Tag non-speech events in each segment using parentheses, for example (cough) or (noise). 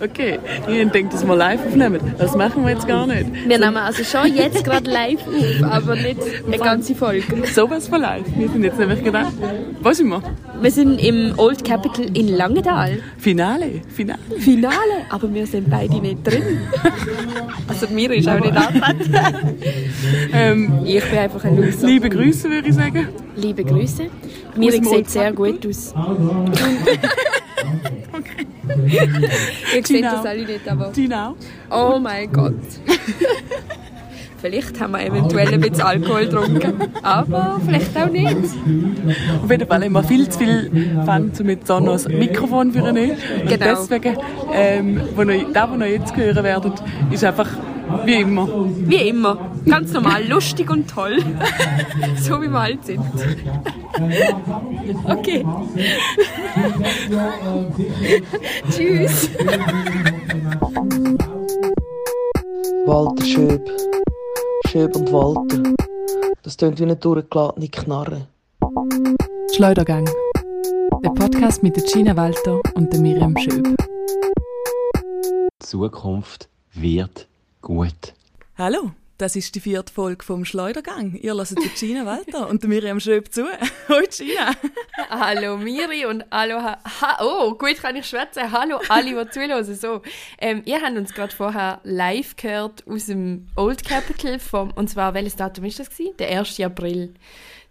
Okay, ich denke, dass wir live aufnehmen. Das machen wir jetzt gar nicht. Wir nehmen also schon jetzt gerade live auf, aber nicht eine ganze Folge. So was von live. Wir sind jetzt nämlich gedacht. Wo sind wir? Wir sind im Old Capital in Langenthal. Finale. Finale. Finale, aber wir sind beide nicht drin. Also mir ist auch nicht angefangen. Ähm, Ich bin einfach ein Loser. liebe Grüße, würde ich sagen. Liebe Grüße. Mir sieht sehr gut aus. (laughs) Ihr seht Genau. das alle nicht, aber... Auch. Oh mein Gott. vielleicht haben wir eventuell ein bisschen Alkohol getrunken, aber vielleicht auch nicht. Auf jeden Fall haben wir viel zu viel um jetzt auch noch das Mikrofon für ihn Und Genau. deswegen, ähm, wo ihr, das, was ihr jetzt hören werdet, ist einfach wie immer. Wie immer. Ganz normal, lustig und toll. (laughs) so wie wir halt sind. (laughs) Okay. (laughs) Tschüss. Walter Schöb. Schöb und Walter. Das tönt wie eine durchgeladene Knarre. Schleudergang. Der Podcast mit der Gina Walter und der Miriam Schöb. Zukunft wird gut. Hallo, das ist die vierte Folge vom Schleudergang. Ihr hört die Gina Walter und Miriam Schöb zu. (laughs) Hallo Gina. Hallo Miri und hallo. Ha ha oh, gut kann ich schwätzen. Hallo alle, die zuhören. So, ähm, ihr habt uns gerade vorher live gehört aus dem Old Capital. Vom, und zwar, welches Datum ist das? Gewesen? Der 1. April.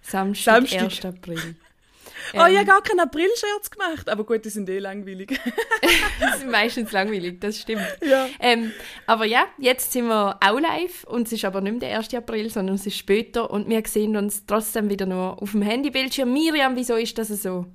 Samstag, Samstag. 1. April. Oh, ich habe gar keinen April-Scherz gemacht, aber gut, die sind eh langweilig. (laughs) Das ist meistens langweilig, das stimmt. ja. Ähm, aber ja, jetzt sind wir auch live und es ist aber nicht mehr der 1. April, sondern es ist später und wir sehen uns trotzdem wieder nur auf dem Handybildschirm. Miriam, wieso ist das so?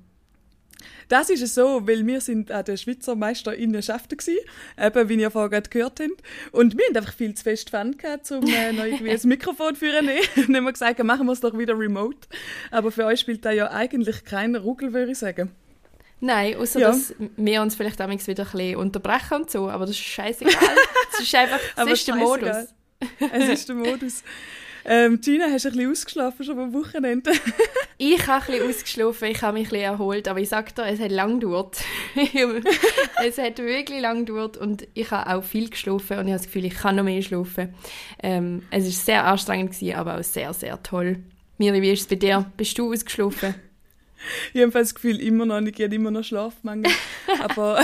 Das ist es so, weil wir sind an der Schweizer Meisterinnenschaften gsi, eben wie ihr vorher gehört habt. Und wir haben einfach viel zu fest Fun gehabt, um äh, noch irgendwie (laughs) ein Mikrofon für nehmen. (laughs) Und haben wir gesagt, machen wir es doch wieder remote. Aber für euch spielt da ja eigentlich keinen Ruggel, würde ich sagen. Nein, außer Ja. dass wir uns vielleicht damals wieder ein bisschen unterbrechen und so, aber das ist scheißegal. (laughs) Es ist einfach, es Aber ist der. Modus. Es ist der Modus. Ähm, Gina, hast du ein bisschen ausgeschlafen schon am Wochenende? (laughs) Ich habe ein bisschen ausgeschlafen, ich habe mich ein bisschen erholt, aber ich sage dir, es hat lang gedauert. (laughs) es hat wirklich lang gedauert und ich habe auch viel geschlafen und ich habe das Gefühl, ich kann noch mehr schlafen. Ähm, es war sehr anstrengend, gewesen, aber auch sehr, sehr toll. Miri, wie ist es bei dir? Bist du ausgeschlafen? Ich habe das Gefühl, immer noch ich habe immer noch Schlafmangel. (laughs) aber,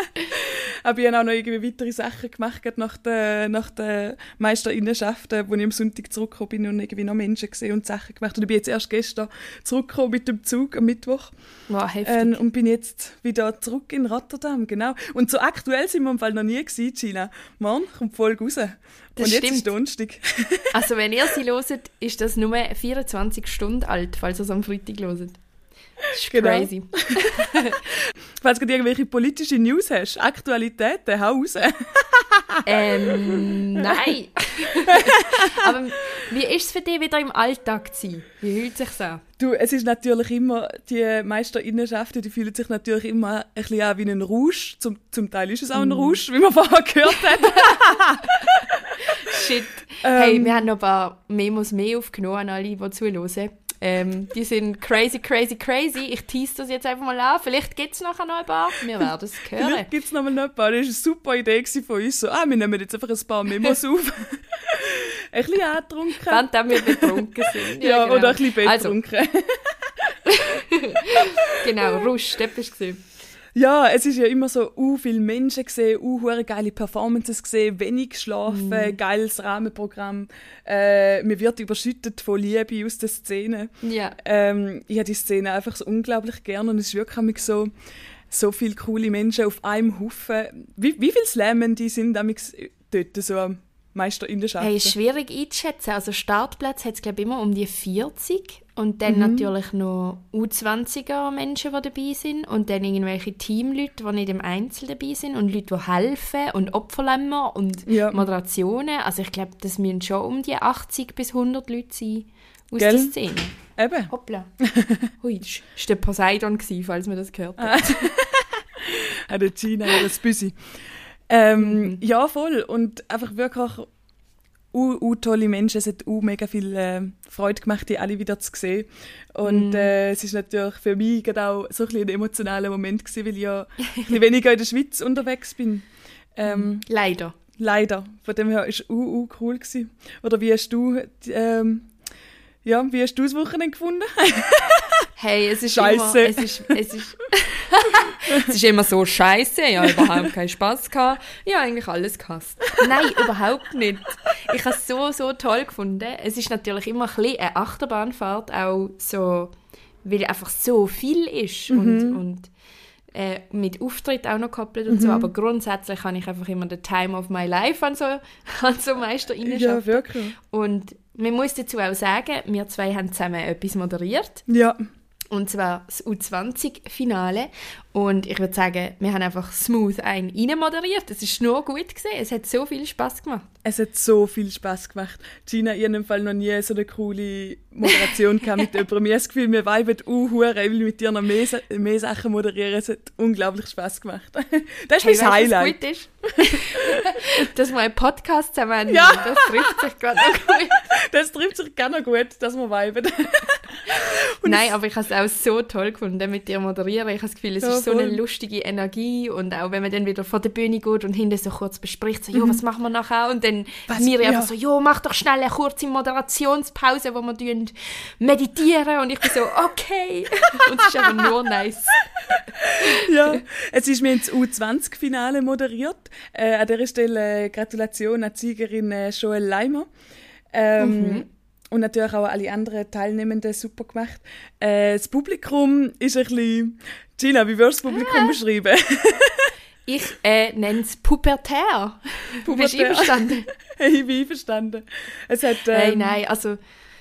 (laughs) aber ich habe auch noch irgendwie weitere Sachen gemacht, nach der, nach der Meisterinnenschaft, äh, wo ich am Sonntag zurückgekommen bin und irgendwie noch Menschen gesehen und Sachen gemacht. Und ich bin jetzt erst gestern zurückgekommen mit dem Zug am Mittwoch Wow, heftig. ähm, und bin jetzt wieder zurück in Rotterdam, genau. Und so aktuell sind wir im Fall noch nie gewesen, Gina. Morgen kommt Folge raus. Das und jetzt stimmt. ist Donnerstag. Also wenn ihr sie (laughs) hört, ist das nur 24 Stunden alt, falls ihr es am Freitag hört. Das ist Genau. crazy. (laughs) Falls du irgendwelche politische News hast, Aktualitäten, hau raus. Ähm, (laughs) nein. (laughs) Aber wie ist es für dich, wieder im Alltag zu sein? Wie fühlt sich an? Du, es ist natürlich immer, die Meisterinnenschaften, die fühlen sich natürlich immer ein bisschen an wie ein Rausch. Zum, zum Teil ist es auch ein Rausch, wie man vorher gehört hat. Shit. Ähm. hey, wir haben noch ein paar Memos mehr aufgenommen an alle, die zuhören. Ähm, die sind crazy, crazy, crazy. Ich tease das jetzt einfach mal an. Vielleicht gibt es nachher noch ein paar. Wir werden es (laughs) hören. Vielleicht gibt es noch mal noch ein paar. Das war eine super Idee von uns. So, ah, wir nehmen jetzt einfach ein paar Memos (laughs) auf. (laughs) ein bisschen angetrunken. Wenn dann wir betrunken sind. ja, genau. oder ein bisschen Also, betrunken. genau, Rusch, das du. Ja, es ist ja immer so, uh, viele Menschen gesehen, uh, geile Performances gesehen, wenig geschlafen, Mhm. geiles Rahmenprogramm. Äh, mir wird überschüttet von Liebe aus der Szene. Ja. Ähm, ich habe die Szene einfach so unglaublich gern und es ist wirklich so, so viele coole Menschen auf einem Haufen. Wie, wie viele Slammen die sind damals dort so am Meisterinnenschaften? Hey, ist schwierig einzuschätzen. Also Startplatz hat es, glaube immer um die 40. Und dann Mhm. natürlich noch U20er Menschen, die dabei sind. Und dann irgendwelche Teamleute, die nicht im Einzel dabei sind. Und Leute, die helfen. Und Opferlämmer und Ja. Moderationen. Also ich glaube, das müssen schon um die 80 bis 100 Leute sein aus Gell? der Szene. Eben. Hoppla. (laughs) Hui, das war der Poseidon, falls man das gehört Ah. hat. (laughs) Hat der Gina das Büsi. Ähm, Mhm. Ja, voll. Und einfach wirklich uh, uh, tolle Menschen, es hat uh, mega viel äh, Freude gemacht, die alle wieder zu sehen. Und Mm. äh, es ist natürlich für mich gerade auch so ein, bisschen ein emotionaler Moment gewesen, weil ich ja (laughs) ein weniger in der Schweiz unterwegs bin. Ähm, Leider. Leider. Von dem her ist uh, uh, cool gewesen. Oder wie hast du, ähm, ja, wie hast du das Wochenende gefunden? (laughs) Hey, es ist Scheisse. immer, es ist, es ist, (laughs) es ist immer so scheiße. Ich habe überhaupt keinen Spaß gehabt. Ich habe eigentlich alles gehasst. Nein, überhaupt nicht. Ich habe es so, so toll gefunden. Es ist natürlich immer ein bisschen eine Achterbahnfahrt, auch so, weil einfach so viel ist und, und äh, mit Auftritt auch noch gekoppelt und so. Aber grundsätzlich habe ich einfach immer den Time of my life an so, (laughs) an so Meister ja, wirklich. Und man muss dazu auch sagen, wir zwei haben zusammen etwas moderiert. Ja, Und zwar das U20-Finale. Und ich würde sagen, wir haben einfach smooth ein rein moderiert. Es ist nur gut gesehen. Es hat so viel Spaß gemacht. es hat so viel Spaß gemacht. Gina, ich habe Fall noch nie so eine coole Moderation gehabt mit (laughs) jemandem. Ich habe das Gefühl, wir weiben uh, ich will mit dir noch mehr, mehr Sachen moderieren. Es hat unglaublich Spaß gemacht. (laughs) Das ist Hey, mein Highlight. gut ist? (laughs) Dass wir einen Podcast zusammen Ja. Das trifft sich gerade noch gut. Das trifft sich gerne gut, dass wir weiben. Nein, aber ich habe es auch so toll gefunden, mit dir moderieren. Ich habe das Gefühl, es Ja, ist so eine voll. lustige Energie. Und auch wenn man dann wieder vor der Bühne geht und hinten so kurz bespricht, so, jo, was machen wir nachher? Und dann Mhm. Was? mir Ja. einfach so, jo, mach doch schnell eine kurze Moderationspause, wo wir meditieren. Und ich bin so, okay. (laughs) Und es ist einfach nur nice. (laughs) ja, es ist mir ins U20-Finale moderiert. Äh, an dieser Stelle äh, Gratulation an die Siegerin äh, Joel Leimer. Ähm, Und natürlich auch alle anderen Teilnehmenden super gemacht. Äh, das Publikum ist ein bisschen... Gina, wie würdest du das Publikum beschreiben? (laughs) Ich äh, nenne es pubertär. Bist du Pubertär. einverstanden? (laughs) ich bin einverstanden. Es hat... Nein, Ähm, nein, also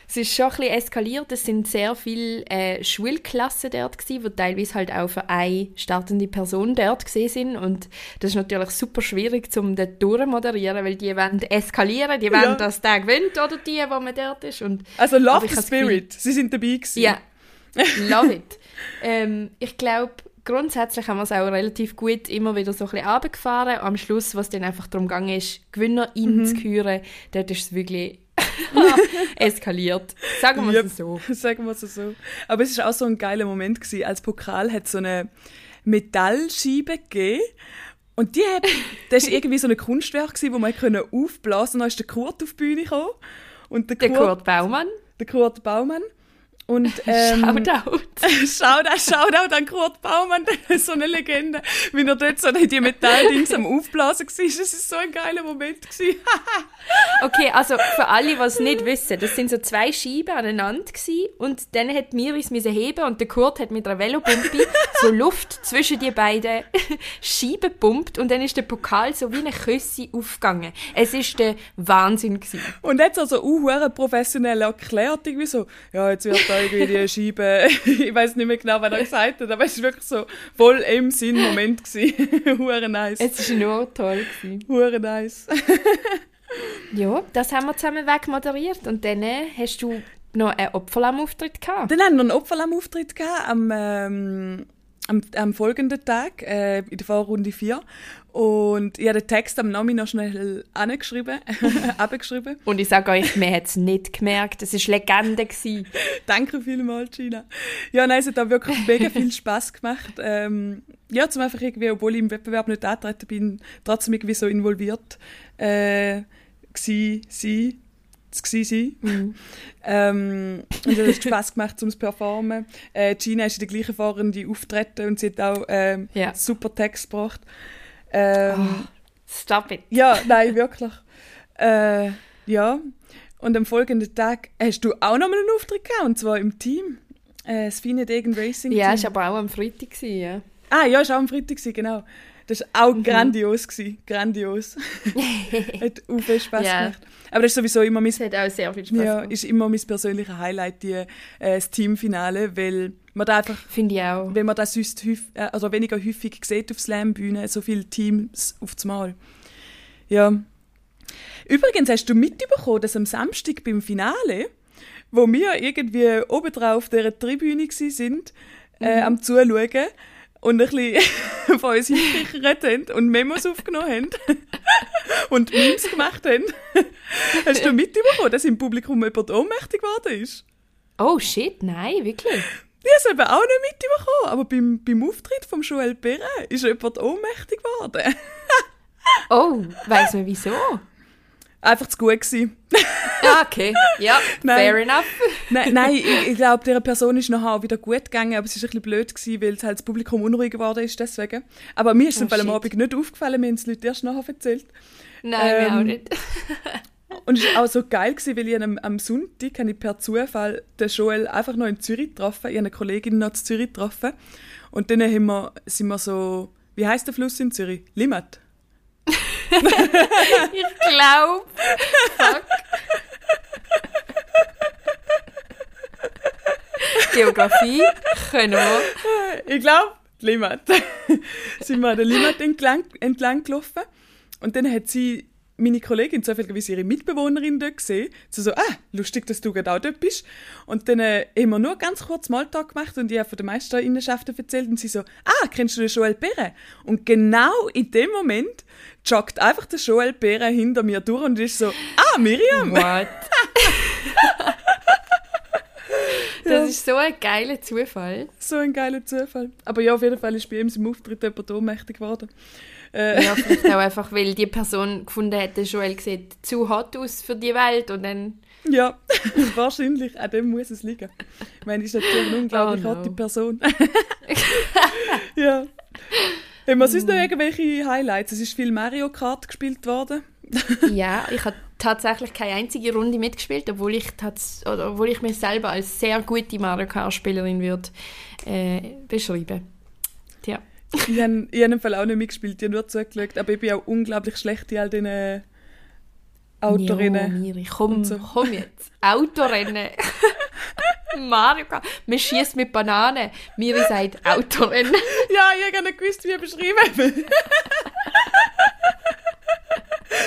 es ist schon ein bisschen eskaliert. Es sind sehr viele äh, Schulklassen dort gewesen, die teilweise halt auch für eine startende Person dort gesehen sind und das ist natürlich super schwierig zum dort durchmoderieren, weil die wollen eskalieren, die wollen, Ja. dass der gewinnt oder die, wo man dort ist und Also Love ich the Gefühl- Spirit. Sie sind dabei gewesen. ja, (laughs) love it. ähm, ich glaube, grundsätzlich haben wir es auch relativ gut immer wieder so ein bisschen runtergefahren. Am Schluss, was dann einfach darum gegangen ist, GewinnerInnen Mhm. zu küren, dort ist es wirklich (laughs) eskaliert. Sagen wir Yep. es so. (laughs) Sagen wir es so. Aber es ist auch so ein geiler Moment gewesen. Als Pokal hat so eine Metallscheibe gegeben. Und die hat, (laughs) das ist irgendwie so ein Kunstwerk gewesen, wo man können aufblasen. Dann ist der Kurt auf die Bühne gekommen. Und der Der Kurt, Kurt Baumann. der Kurt Baumann. Und, (laughs) ähm, Shoutout. (laughs) Shoutout, Shoutout an Kurt Baumann, (laughs) der ist so eine Legende. Wie er dort so die Metalldings am Aufblasen war. Das ist so ein geiler Moment. Okay, also für alle, die es nicht wissen, das sind so zwei Scheiben aneinander gewesen, und dann hat Miris müssen heben und der Kurt hat mit einer Velopumpe so Luft zwischen die beiden Scheiben gepumpt und dann ist der Pokal so wie eine Küsse aufgegangen. Es ist der Wahnsinn gewesen. Und jetzt also auch professionell erklärt, irgendwie so, ja, jetzt wird da irgendwie die Scheibe, (laughs) ich weiß nicht mehr genau, was er gesagt hat, aber es war wirklich so voll im Sinn Moment gewesen. (laughs) Hure nice. Es ist nur toll gewesen. Hure nice. (laughs) Ja, das haben wir zusammen wegmoderiert und dann äh, hast du noch einen Opferlamm-Auftritt gehabt. Dann haben wir einen Opferlamm-Auftritt gehabt am, ähm, am, am folgenden Tag, äh, in der Vorrunde 4. Und ich habe den Text am Namen noch schnell angeschrieben, (laughs) abgeschrieben. Und ich sage euch, man hat es nicht gemerkt. Es war Legende. Gewesen. (laughs) Danke vielmals, Gina. Ja, nein, es hat auch wirklich mega viel Spaß gemacht. Ähm, ja, zum einfach irgendwie, obwohl ich im Wettbewerb nicht antreten bin, trotzdem irgendwie so involviert äh, sie, zu gsi sein. Ähm, und es hat Spaß gemacht, um zu performen. Äh, Gina ist in der gleichen Fahrende auftreten und sie hat auch ähm, Ja. super Text gebracht. Ähm, Stop it. ja, nein, wirklich. Äh, ja. Und am folgenden Tag hast du auch noch mal einen Auftritt gehabt, und zwar im Team. Äh, das Fine Degen Racing Ja, Team. es war aber auch am Freitag. Gewesen, ja. Ah, ja, ist auch am Freitag, gewesen, genau. Das war Mhm. auch grandios. Gewesen. Grandios. (laughs) Hat auch viel Spaß Ja. gemacht. Aber das ist sowieso immer mein, Es hat auch sehr viel Spaß ja, gemacht. ist immer mein persönliches Highlight, die, äh, das Teamfinale, weil man da einfach Finde ich auch. wenn man das sonst häufig, äh, also weniger häufig sieht auf Slam-Bühnen, so viele Teams auf Mal. Ja. Übrigens hast du mitbekommen, dass am Samstag beim Finale, wo wir irgendwie oben drauf der Tribüne sind, äh, am Zuschauen, und ein bisschen (laughs) von uns hingekichert haben und Memos aufgenommen haben (laughs) und Memes gemacht haben. (laughs) Hast du mitbekommen, dass im Publikum jemand ohnmächtig geworden ist? Oh shit, nein, wirklich? Ich habe es eben auch nicht mitbekommen, aber beim, beim Auftritt von Joel Perrin ist jemand ohnmächtig geworden. (laughs) Oh, weiss man wieso? Einfach zu gut gewesen. Ja, okay. Ja, (laughs) Nein. fair enough. Nein, nein ich, ich glaube, dieser Person ist nachher auch wieder gut gegangen, aber es ist ein bisschen blöd gewesen, weil halt das Publikum unruhig geworden ist deswegen. Aber mir ist es Oh, am. Abend nicht aufgefallen, mir haben es die Leute erst nachher erzählt. Nein, mir Ähm, auch nicht. (laughs) Und es war auch so geil, gewesen, weil ich am, am Sonntag habe ich per Zufall den Joel einfach noch in Zürich getroffen. Ich habe eine Kollegin noch in Zürich getroffen. Und dann haben wir, sind wir so, wie heißt der Fluss in Zürich? Limmat. (laughs) Ich glaube. Fuck. Geografie können wir. Ich glaube, Limmat. (laughs) sind wir an der Limmat entlang, entlang gelaufen. Und dann hat sie, meine Kollegin, zufälligerweise ihre Mitbewohnerin dort gesehen. Sie so, ah, lustig, dass du gerade auch dort bist. Und dann äh, haben wir nur ganz kurz Smalltalk gemacht und ich habe von den Meisterinnenschaften erzählt und sie so, ah, kennst du den Joel Perrin? Und genau in dem Moment joggt einfach der Joel Perrin hinter mir durch und ist so, ah, Miriam! What? (laughs) Das ist so ein geiler Zufall. So ein geiler Zufall. Aber ja, auf jeden Fall ist bei ihm im Auftritt jemand ohnmächtig geworden. Äh, Ja, vielleicht auch einfach, weil die Person gefunden hat, der Joel sieht zu hot aus für die Welt und dann... Ja, (laughs) wahrscheinlich. An dem muss es liegen. Ich meine, ist natürlich eine unglaublich Oh no. Person. (laughs) ja. Haben wir sonst noch irgendwelche Highlights? Es ist viel Mario Kart gespielt worden. (laughs) Ja, ich habe tatsächlich keine einzige Runde mitgespielt, obwohl ich, oder obwohl ich mich selber als sehr gute Mario Kart-Spielerin würde äh, beschreiben. Tja. (laughs) Ich habe ich hab im Fall auch nicht mitgespielt, ich habe nur zugeschaut. Aber ich bin auch unglaublich schlecht in all diesen Ja, Autorennen. Miri, komm, so. komm jetzt. Autorennen. (laughs) Mario Kart. Man schießt mit Bananen. Miri sagt Autorennen. (laughs) Ja, ich habe nicht gewusst, wie ich beschreiben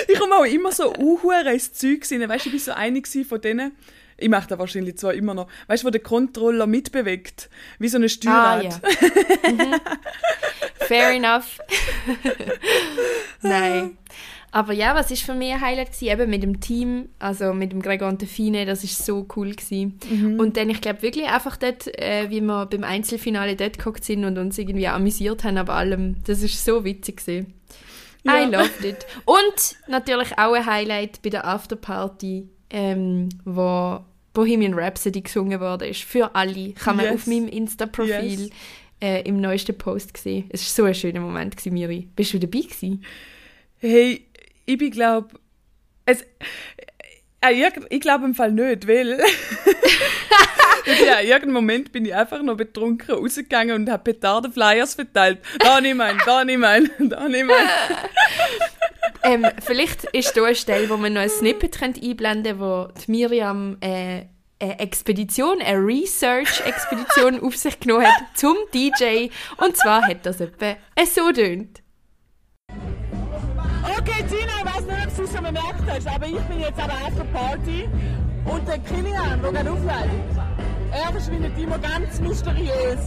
Ich komme auch immer so unhure ins Zeug rein. Weißt du, ich war so eine von denen. Ich mache das wahrscheinlich zwar immer noch. Weißt du, wo der Controller mitbewegt? Wie so ein Steuerrad. Ah, ja. (laughs) Mhm. Fair enough. (laughs) Nein. Aber ja, was ist für mich ein Highlight gewesen? Eben mit dem Team, also mit dem Gregor und der Fine, das ist so cool gewesen. Und dann, ich glaube wirklich einfach dort, äh, wie wir beim Einzelfinale dort geguckt sind und uns irgendwie amüsiert haben, aber allem, das ist so witzig gewesen. Ja. I loved it. Und natürlich auch ein Highlight bei der Afterparty, ähm, wo Bohemian Rhapsody gesungen wurde, ist für alle. Kann man Yes. auf meinem Insta-Profil Yes. äh, im neuesten Post sehen. Es war so ein schöner Moment, gewesen, Miri. Bist du dabei gewesen? Hey, ich bin glaub, es, äh, ich glaube im Fall nicht, weil (laughs) ja, in irgendeinem Moment bin ich einfach noch betrunken rausgegangen und habe Petardenflyers verteilt. Da nimm einen, da nimm einen, da nimm einen. (laughs) ähm, vielleicht ist da eine Stelle, wo man noch ein Snippet einblenden könnte, wo Miriam äh, eine Expedition, eine Research-Expedition auf sich genommen hat zum DJ. Und zwar hat das etwa so tönt. Okay, Tina, ich weiß nicht, ob du es schon bemerkt hast, aber ich bin jetzt an der Afterparty und der Kilian, der gerade auflegt, er verschwindet immer ganz mysteriös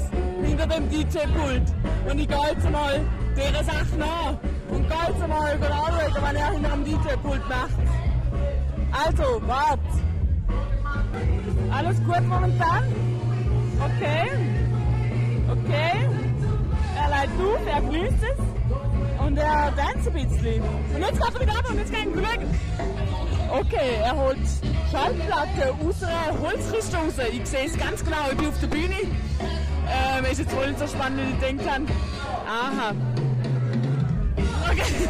hinter dem DJ-Pult. Und ich gehe jetzt mal dieser Sache nach und gehe jetzt mal anschauen, was er hinter dem DJ-Pult macht. Also, wart. Alles gut momentan? Okay. Okay. Er leitet auf, er grüßt es. Und er tanzt ein bisschen. Und jetzt geht er wieder ab und jetzt gehen wir schauen. Okay, er holt Schallplatten aus einer Holzkiste raus. Ich sehe es ganz genau, ich bin auf der Bühne. Ähm, ist jetzt wohl nicht so spannend, wie ich denkt habe. Aha. Okay.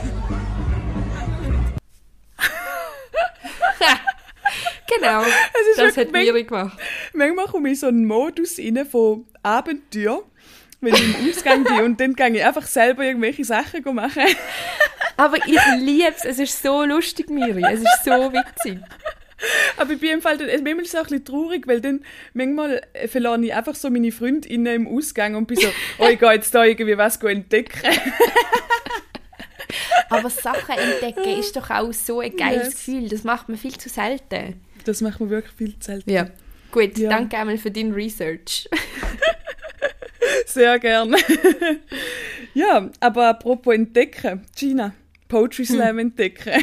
(laughs) Genau, ist das hat Miri gemacht. Manchmal komme ich so einen Modus rein von Abenteuer, wenn ich im Ausgang bin und dann gehe ich einfach selber irgendwelche Sachen machen. Aber ich liebe es, es ist so lustig, Miri. Es ist so witzig. Aber ich bin im Fall, dann- manchmal ist es auch ein bisschen traurig, weil dann manchmal verlore ich einfach so meine Freundinnen im Ausgang und bin so, (laughs) oh, ich gehe jetzt da irgendwie was entdecken. Aber Sachen entdecken ist doch auch so ein geiles Yes. Gefühl. Das macht man viel zu selten. Das macht mir wirklich viel zu selten. Ja. Gut, Ja. danke einmal für dein Research. (laughs) Sehr gerne. (laughs) ja, aber apropos entdecken, Gina, Poetry Slam entdecken. Oi, (laughs)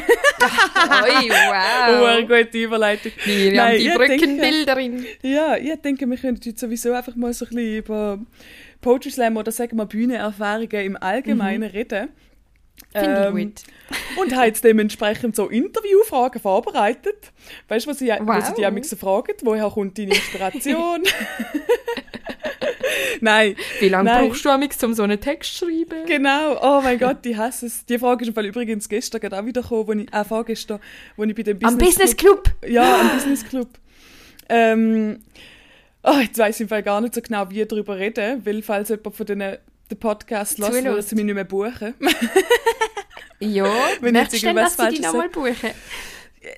Oh, wow. eine gute Überleitung. Miriam, Nein, die Brückenbilderin. Ja, ich denke, wir können heute sowieso einfach mal so ein bisschen über Poetry Slam oder sagen wir Bühnenerfahrungen im Allgemeinen reden. Finde Ähm, ich gut. (laughs) Und habe jetzt dementsprechend so Interviewfragen vorbereitet. Weißt du, was ich, was ich Wow. die so fragen? Woher kommt deine Inspiration? (laughs) Nein, Wie lange nein. brauchst du amigs, um so einen Text zu schreiben? genau. Oh mein (laughs) Gott, ich hasse es. Die Frage ist im Fall übrigens gestern gerade auch wieder gekommen, wo ich, äh, vorgestern, wo ich bei dem Am Business, Business Club? Ja, am Business Club. Ähm, oh, jetzt weiss ich im Fall gar nicht so genau, wie ich darüber reden, weil falls jemand von denen den Podcast lässt, Zuhört. würde sie mich nicht mehr buchen. (laughs) Ja, Wenn möchtest denn, dass sie dich nochmal buchen?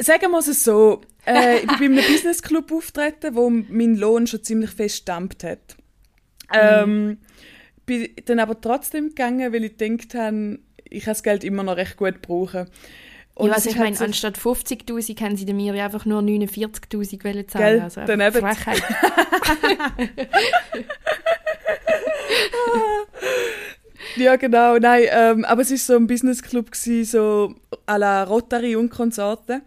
Sagen wir es so, äh, ich bin bei einem Business Club auftreten, wo mein Lohn schon ziemlich fest stammt hat. Ähm, bin dann aber trotzdem gegangen, weil ich gedacht habe, ich kann das Geld immer noch recht gut brauchen. Und was ist ich meine, anstatt 50'000 haben sie mir ja einfach nur 49'000 wollen zahlen. Gell, Also einfach daneben. Frechheit. (laughs) Ja, genau, nein, ähm, aber es war so ein Business Club, gewesen, so à la Rotary und Konsorte.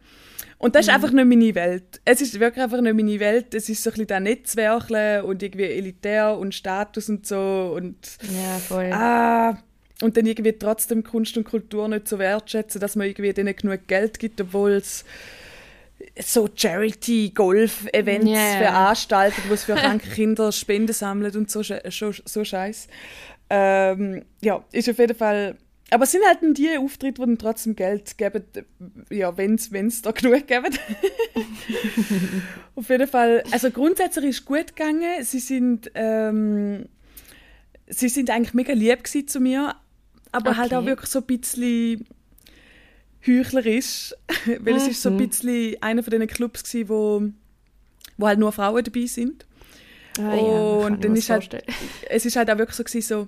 Und das ist einfach nicht meine Welt. Es ist wirklich einfach nicht meine Welt. Es ist so ein bisschen das Netzwerkeln und irgendwie elitär und Status und so und Ja, voll. ah, und dann irgendwie trotzdem Kunst und Kultur nicht so wertschätzen, dass man irgendwie denen genug Geld gibt, obwohl es so Charity-Golf-Events Ja. veranstaltet, wo es für kranke (laughs) Kinder Spenden sammelt und so, so, so Scheiß. Ähm, ja, ist auf jeden Fall. Aber es sind halt die Auftritte, die dann trotzdem Geld geben, ja, wenn es da genug geben. (laughs) auf jeden Fall. Also grundsätzlich ist es gut gegangen. Sie sind, ähm, sie sind eigentlich mega lieb zu mir, aber halt Okay. auch wirklich so ein bisschen heuchlerisch, (laughs) weil es ist so ein Mhm. bisschen einer von diesen Clubs gewesen, wo, wo halt nur Frauen dabei sind. Ah, ja, und ich dann ist halt, es ist halt auch wirklich so gewesen, so,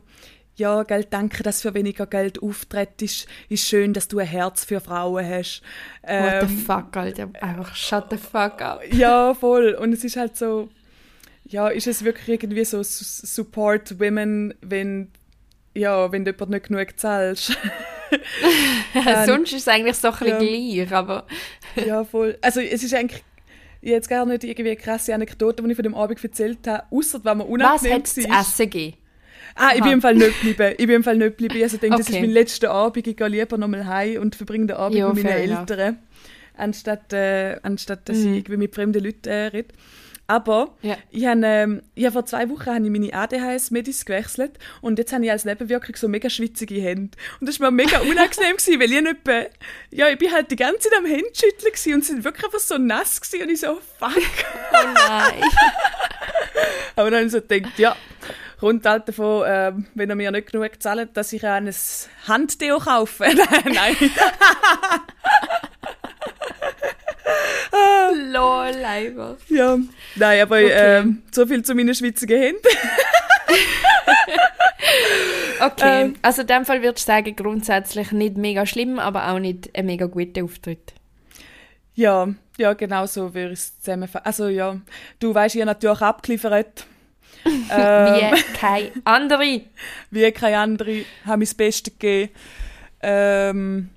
ja, Geld, danke, dass du für weniger Geld auftrittst. Ist schön, dass du ein Herz für Frauen hast. What the Ähm, fuck, Alter. Einfach shut the fuck up. (laughs) ja, voll. Und es ist halt so, ja, ist es wirklich irgendwie so su- Support Women, wenn, ja, wenn du jemand nicht genug zahlst. (laughs) Sonst ist es eigentlich so ein bisschen Ja. gleich, aber ja, voll. Also es ist eigentlich ich jetzt gar nicht irgendwie eine krasse Anekdote, die ich von dem Abend erzählt habe, außer wenn man was unangenehm hat es zu war. essen gegeben? Ah, ich bin im Fall nicht geblieben. Ich bin im Fall nicht geblieben. Also ich denke, das ist Okay. mein letzter Abend. Ich gehe lieber nochmal heim und verbringe den Abend Ja, mit meinen. Eltern, anstatt, äh, anstatt dass Mhm. ich irgendwie mit fremden Leuten äh, rede. Aber Ja. ich habe, ähm, habe vor zwei Wochen habe ich meine ADHS-Medis gewechselt und jetzt habe ich als Nebenwirkung so mega schwitzige Hände. Und das war mir mega unangenehm, (laughs) gewesen, weil ich nicht mehr, ja, ich bin halt die ganze Zeit am Händeschütteln und sie sind wirklich einfach so nass gewesen und ich so, fuck. Oh nein. (laughs) Aber dann habe ich so gedacht, ja, rund halt davon, ähm, wenn er mir nicht genug zahlt, dass ich ein Handdeo kaufe. (laughs) nein. (laughs) Lol, einfach. Ja, nein, aber Okay. ähm, so viel zu meinen schwitzigen Händen. (laughs) Okay, Ähm. also in dem Fall würdest du sagen, grundsätzlich nicht mega schlimm, aber auch nicht ein mega guter Auftritt. Ja, ja, genau so würde ich es zusammenfassen. Also ja, du weißt, ich habe natürlich abgeliefert. Ähm, (laughs) Wie keine andere. wie keine andere, haben mir das Beste gegeben. Ähm,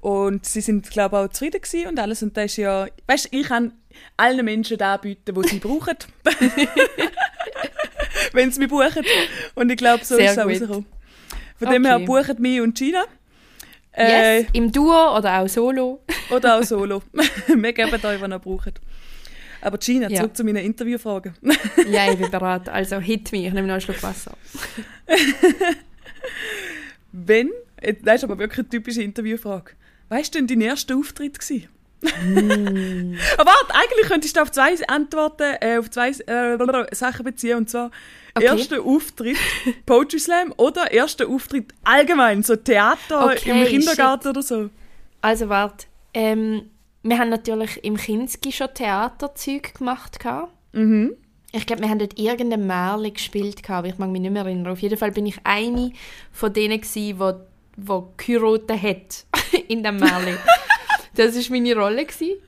und sie sind, glaube ich, auch zufrieden gewesen und alles. Und das ist ja, weißt ich kann allen Menschen das bieten, was sie (laughs) brauchen. (laughs) Wenn sie mich buchen. Und ich glaube, so Sehr ist es auch rausgekommen. Von dem her Okay. buchen mich und Gina. Äh, Yes, im Duo oder auch solo. Oder auch solo. Wir geben euch, was ihr braucht. Aber Gina, Ja. zurück zu meinen Interviewfragen. ja, ich bin bereit. (laughs) Also hit me, ich nehme noch einen Schluck Wasser. (laughs) Wenn, das ist aber wirklich eine typische Interviewfrage. Weißt du denn dein erster Auftritt gewesen? (laughs) aber warte, eigentlich könntest du auf zwei Antworten, äh, auf zwei äh, Sachen beziehen. Und zwar Okay. erster Auftritt Poetry Slam oder erster Auftritt allgemein, so Theater Okay, im Kindergarten oder so. Also warte, ähm, wir haben natürlich im Kinski schon Theaterzeug gemacht. Mhm. Ich glaube, wir haben dort irgendein Märchen gespielt, aber ich mag mich nicht mehr erinnern. Auf jeden Fall bin ich eine von denen, die wo, wo geheiratet hat (laughs) in dem Märchen. das war meine Rolle. Gewesen.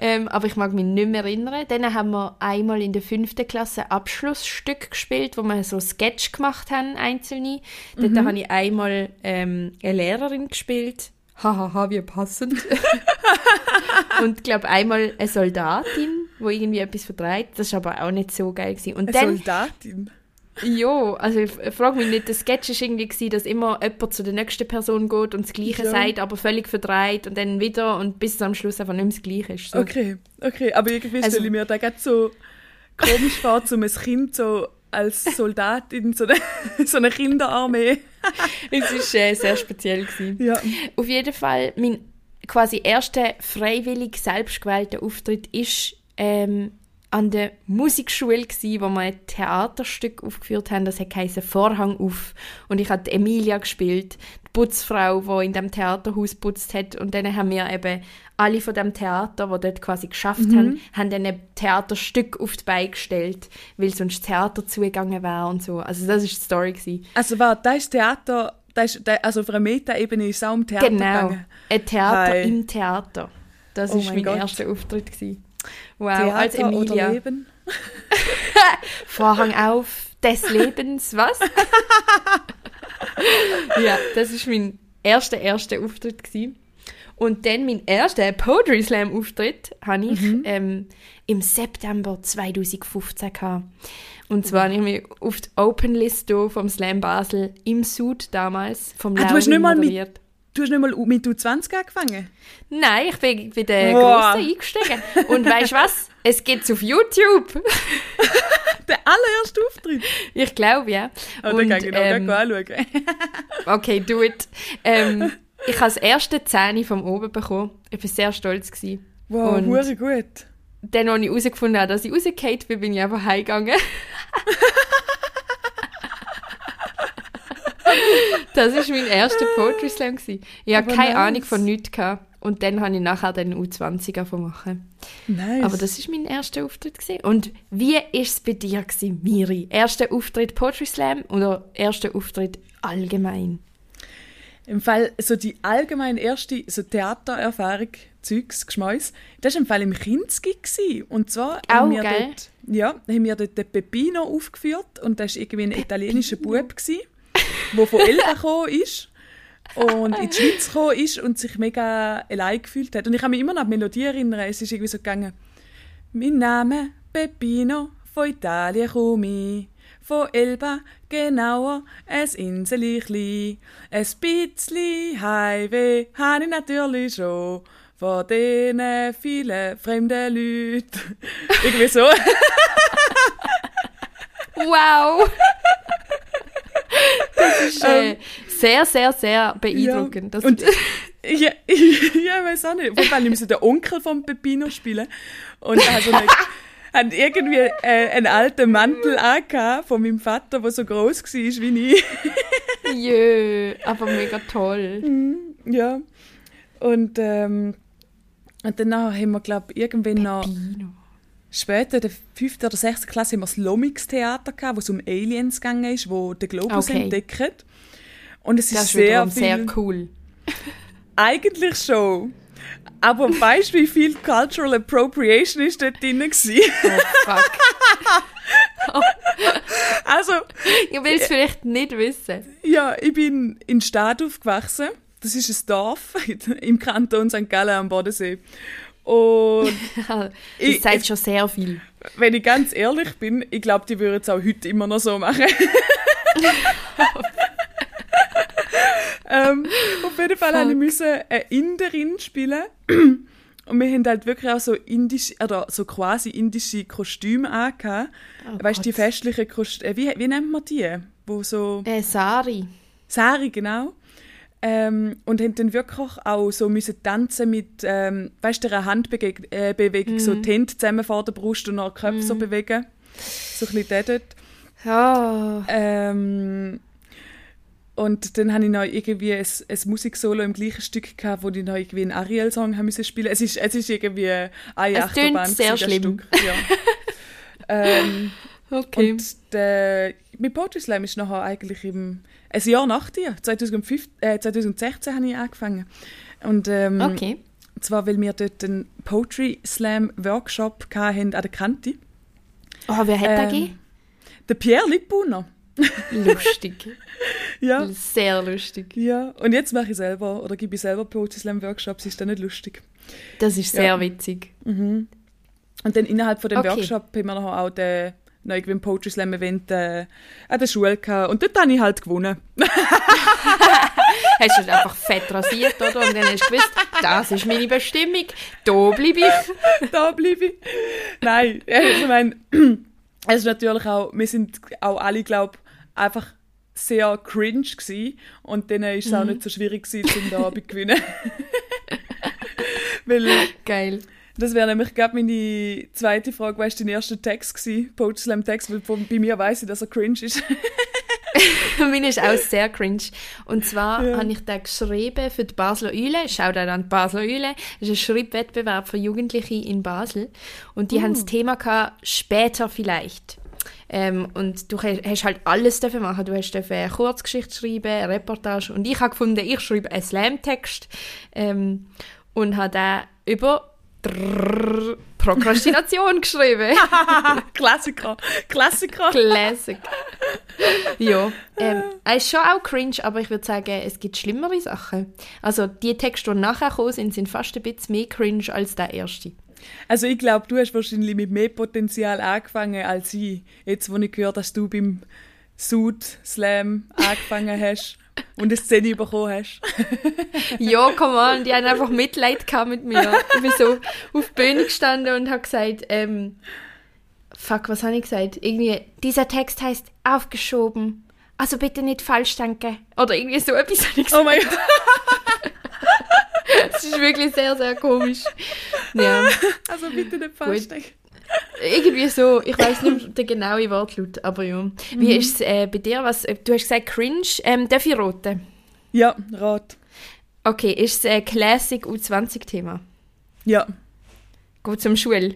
ähm, aber ich mag mich nicht mehr erinnern. Dann haben wir einmal in der fünften Klasse Abschlussstück gespielt, wo wir so Sketch gemacht haben, einzelne. Dort Mhm. habe ich einmal ähm, eine Lehrerin gespielt. Hahaha, wie passend. (laughs) Und ich glaube einmal eine Soldatin, wo irgendwie etwas vertreibt. Das war aber auch nicht so geil. Gewesen. Und Eine dann, Soldatin. ja, also ich frage mich nicht, der Sketch war irgendwie, gewesen, dass immer jemand zu der nächsten Person geht und das Gleiche Ja. sagt, aber völlig verdreht und dann wieder und bis am Schluss einfach nicht mehr das Gleiche ist. So. Okay, okay. Aber irgendwie Also- stelle ich mir da gerade so komisch vor, so ein Kind so als Soldatin, so eine, (laughs) so eine Kinderarmee. Es war äh, sehr speziell. Gewesen. Ja. Auf jeden Fall, mein quasi erster freiwillig selbstgewählter Auftritt ist ähm, an der Musikschule gsi, wo wir ein Theaterstück aufgeführt haben. Das hat Vorhang auf und ich hatte Emilia gespielt, die Putzfrau, die in dem Theaterhaus putzt hat. Und dann haben wir eben alle von dem Theater, die dort quasi geschafft haben, haben dann ein Theaterstück auf die Beine gestellt, weil sonst das Theater zugegangen wäre und so. Also das ist die Story gsi. Also war das Theater, das ist, also auf einer Metaebene ist es auch um Theater Genau, gegangen. ein Theater Hi. im Theater. Das Oh war mein mein Gott. erster Auftritt. Gewesen. Wow, Theater als Emilia. oder Leben. (laughs) Vorhang auf des Lebens, was? (laughs) (laughs) ja, das war mein erster, erster Auftritt. Gewesen. Und dann mein erster Poetry Slam Auftritt hatte ich Mhm. ähm, im September 2015 gehabt. Und zwar habe ich mich auf die Open List vom Slam Basel im Sud damals vom Ah, du hast nicht mal mit- moderiert. Du hast nicht mal mit U20 angefangen? Nein, ich bin bei der Wow. Grossen eingestiegen. Und weißt du was? Es gibt's auf YouTube. (laughs) Der allererste Auftritt. Ich glaube, ja. Oh, Und, den kann ich noch ähm, anschauen. (laughs) Okay, do it. Ähm, ich habe das erste Zähne vom oben bekommen. Ich war sehr stolz. Gewesen. Wow, hure gut. Dann, als ich herausgefunden habe, dass ich rausgefallen bin, bin ich einfach heimgegangen. (laughs) das war mein erster Poetry Slam. Ich hatte keine. Ahnung von nichts. Gehabt. Und dann habe ich nachher den U20 angefangen machen. Nice. Aber das war mein erster Auftritt. Gewesen. Und wie war es bei dir, gewesen, Miri? Erster Auftritt Poetry Slam oder erster Auftritt allgemein? Im Fall so die allgemein erste so Theatererfahrung, Zeugs, Geschmäus, das war im Fall im Kinski. gsi. Und zwar haben wir geil. dort, ja, haben wir dort den Pepino aufgeführt und das war irgendwie ein italienischer Bub, der von Elba (laughs) gekommen ist und in die Schweiz gekommen ist und sich mega allein gefühlt hat. Und ich kann mich immer noch an die Melodie erinnern, es ist irgendwie so gegangen, mein Name Peppino, von Italien komme ich. Von Elba, genauer, ein Inselchen. Ein bisschen Highway habe ich natürlich schon. Von diesen vielen fremden Leuten. (laughs) Irgendwie so. Wow! (laughs) Das ist äh, sehr, sehr, sehr beeindruckend. Ähm, Und (laughs) ja, (laughs) ja, weiß auch nicht. Jeden Fall ich den Onkel von Peppino spielen. Und er hat, so eine, (laughs) hat irgendwie äh, einen alten Mantel angehabt von meinem Vater, der so groß war wie ich. Jö, aber mega toll. Ja. Und, ähm, und danach haben wir, glaube ich, irgendwann noch später, in der fünften oder sechsten Klasse, haben wir das Lomix-Theater wo es um Aliens gegangen ist, wo der Globus Okay. entdeckt. Und es ist Das ist sehr viel, sehr cool. Eigentlich schon. Aber weißt du, wie viel Cultural Appropriation ist dort drin gewesen? Oh, fuck. (laughs) Also, Ich will es vielleicht nicht wissen. ja, ich bin in Stad aufgewachsen. Das ist ein Dorf (laughs) im Kanton St. Gallen am Bodensee. Und (laughs) Das Ich- sagt schon sehr viel. wenn ich ganz ehrlich bin, ich glaube, die würden es auch heute immer noch so machen. Ähm, (laughs) auf jeden Fall musste ich eine Inderin spielen. Und wir haben halt wirklich auch so indische, oder so quasi indische Kostüme angehabt. Oh weißt du, die festlichen Kostüme, wie, wie nennt man die? Wo so, Äh, Sari. Sari, genau. Ähm, und haben dann wirklich auch so müssen tanzen mit, ähm, weißt du, einer Handbewegung, äh, Bewegung, so die Hände zusammen vor der Brust und dann Köpfe so bewegen. So ein bisschen dort. Oh. Ähm, und dann habe ich noch irgendwie ein, ein Musiksolo im gleichen Stück gehabt, wo ich noch irgendwie einen Ariel-Song haben müssen spielen. Es ist, es ist irgendwie eine Es Achterbahn. sehr schlimm. Stück. Ja. (laughs) ähm, Okay. und der, mit Poetry Slam ist nachher eigentlich im, ein Jahr nach dir, 2005, äh, 2016 habe ich angefangen. Und ähm, okay. Und zwar, weil wir dort einen Poetry Slam Workshop hatten an der Kante. Oh, wer hat da Ähm, gegeben? Der Pierre Lippuner. Lustig. (laughs) Ja. Sehr lustig. Ja, und jetzt mache ich selber, oder gebe ich selber Poetry Slam Workshops, ist dann nicht lustig. Das ist sehr Ja. witzig. Und dann innerhalb von dem Okay. Workshop haben wir noch auch den, irgendwie ein Poetry Slam Event äh, an der Schule gehabt. Und dort habe ich halt gewonnen. (laughs) Hast du das einfach fett rasiert, oder? Und dann hast du gewusst, das ist meine Bestimmung, da bleibe ich. (laughs) da bleibe ich. Nein, ich meine, (clears throat) es ist natürlich auch, wir sind auch alle, glaube einfach sehr cringe gewesen. Und dann ist es auch nicht so schwierig gewesen, um den Abend zu gewinnen. (laughs) Weil Geil. das wäre nämlich gerade meine zweite Frage, weißt du, dein erster Text gewesen, Poetry Slam Text, weil bei mir weiß ich, dass er cringe ist. (laughs) Meine ist auch sehr cringe. Und zwar Ja. habe ich den geschrieben für die Basler Eule. Schaut auch an die Basler Eule. Das ist ein Schreibwettbewerb für Jugendliche in Basel. Und die haben das Thema gehabt, später vielleicht. Ähm, und du hast halt alles dürfen machen. Du hast dürfen eine Kurzgeschichte schreiben, eine Reportage. Und ich habe gefunden, ich schreibe einen Slam-Text ähm, und habe den über Drrrr Prokrastination (laughs) geschrieben. (laughs) Klassiker, Klassiker. Classic. ja, (laughs) ähm, er ist schon auch cringe, aber ich würde sagen, es gibt schlimmere Sachen. Also die Texte, die nachher gekommen sind, sind fast ein bisschen mehr cringe als der erste. Also ich glaube, du hast wahrscheinlich mit mehr Potenzial angefangen als ich. Jetzt, wo ich gehört dass du beim Sud Slam angefangen hast (laughs) und eine Szene bekommen hast. (laughs) Ja, come on, die haben einfach Mitleid gehabt mit mir. Ich bin so auf die Bühne gestanden und habe gesagt, ähm, fuck, was habe ich gesagt? Irgendwie, dieser Text heißt aufgeschoben. Also bitte nicht falsch denken. Oder irgendwie so etwas habe ich gesagt. Oh mein Gott. (laughs) Das ist wirklich sehr, sehr komisch. Ja. Also bitte nicht falsch Gut. denken. Irgendwie so, ich weiß nicht mehr den genauen Wortlaut, aber ja. Wie ist es äh, bei dir? Was, äh, du hast gesagt cringe. Ähm, darf ich roten? Ja, Rat. Okay, ist es ein Classic U20-Thema? Ja. Geht zum Schul?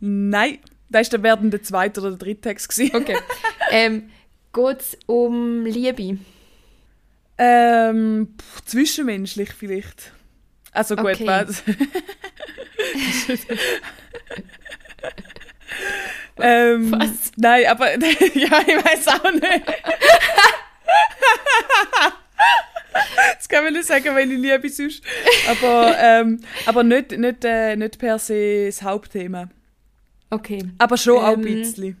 Nein. Das ist der werdende zweite oder der dritte Text. Gewesen. Okay. (laughs) ähm, Geht es um Liebe? Ähm, pff, zwischenmenschlich vielleicht. Also gut, Okay. was? (laughs) ähm, Was? Nein, aber (laughs) ja, ich weiß auch nicht. das kann man nicht sagen, weil ich liebe sonst. Aber, ähm, aber nicht, nicht, äh, nicht per se das Hauptthema. Okay. Aber schon auch ein Ähm, bisschen.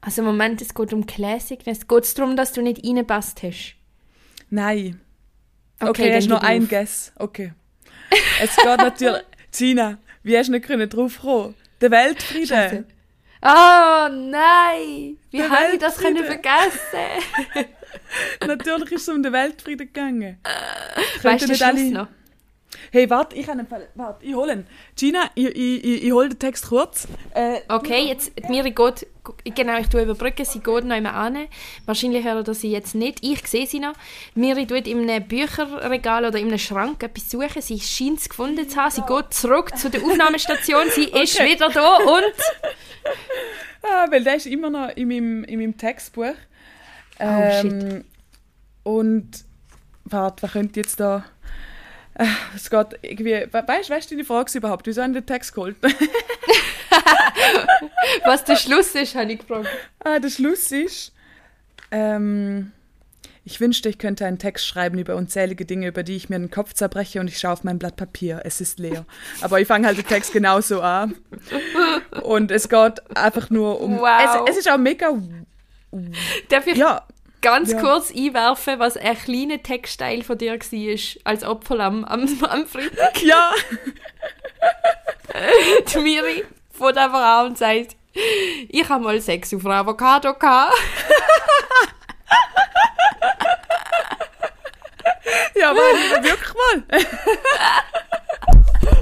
Also Moment, es geht um. Geht es darum, dass du nicht reingepasst hast? Nein. Okay, dann hast noch ein. Guess. Okay. Es geht natürlich. (laughs) Gina, wie hast du nicht können drauf kommen? Der Weltfrieden. Scheiße. Oh nein! Wie Der habe ich das können vergessen? (laughs) Natürlich ist es um den Weltfrieden gegangen. Weißt du den Schluss alle- noch? Hey, warte, ich habe einen Fall. Warte, ich hole ihn. Gina, ich, ich, ich, ich hole den Text kurz. Äh, Okay, jetzt, Miri geht, genau, ich tue überbrücken, sie geht noch einmal an. Wahrscheinlich hört ihr sie jetzt nicht. Ich sehe sie noch. Miri tut in einem Bücherregal oder in einem Schrank etwas suchen. Sie scheint es gefunden zu haben. Sie geht zurück zu der Aufnahmestation. Sie (laughs) ist Okay. wieder da und... (laughs) ah, weil der ist immer noch in meinem, in meinem Textbuch. Oh, shit. Ähm, Und warte, was könnte jetzt da. Äh, Es geht irgendwie. we- Weißt du, weißt du deine Frage überhaupt? Wieso haben die den Text geholt? (laughs) (laughs) Was der Schluss ist, habe ich gefragt. ah, der Schluss ist. Ähm, ich wünschte, ich könnte einen Text schreiben über unzählige Dinge, über die ich mir den Kopf zerbreche und ich schaue auf mein Blatt Papier. Es ist leer. Aber ich fange halt den Text genauso an. Und es geht einfach nur um. Wow. Es, es ist auch mega. Darf ich Ja, ganz Ja. kurz einwerfen, was ein kleiner Textteil von dir war als Opferlamm am, am Freitag? ja. (laughs) Die Miri fährt einfach an und sagt, ich habe mal Sex auf einer Avocado gehabt. (laughs) Ja, aber wirklich mal. (laughs)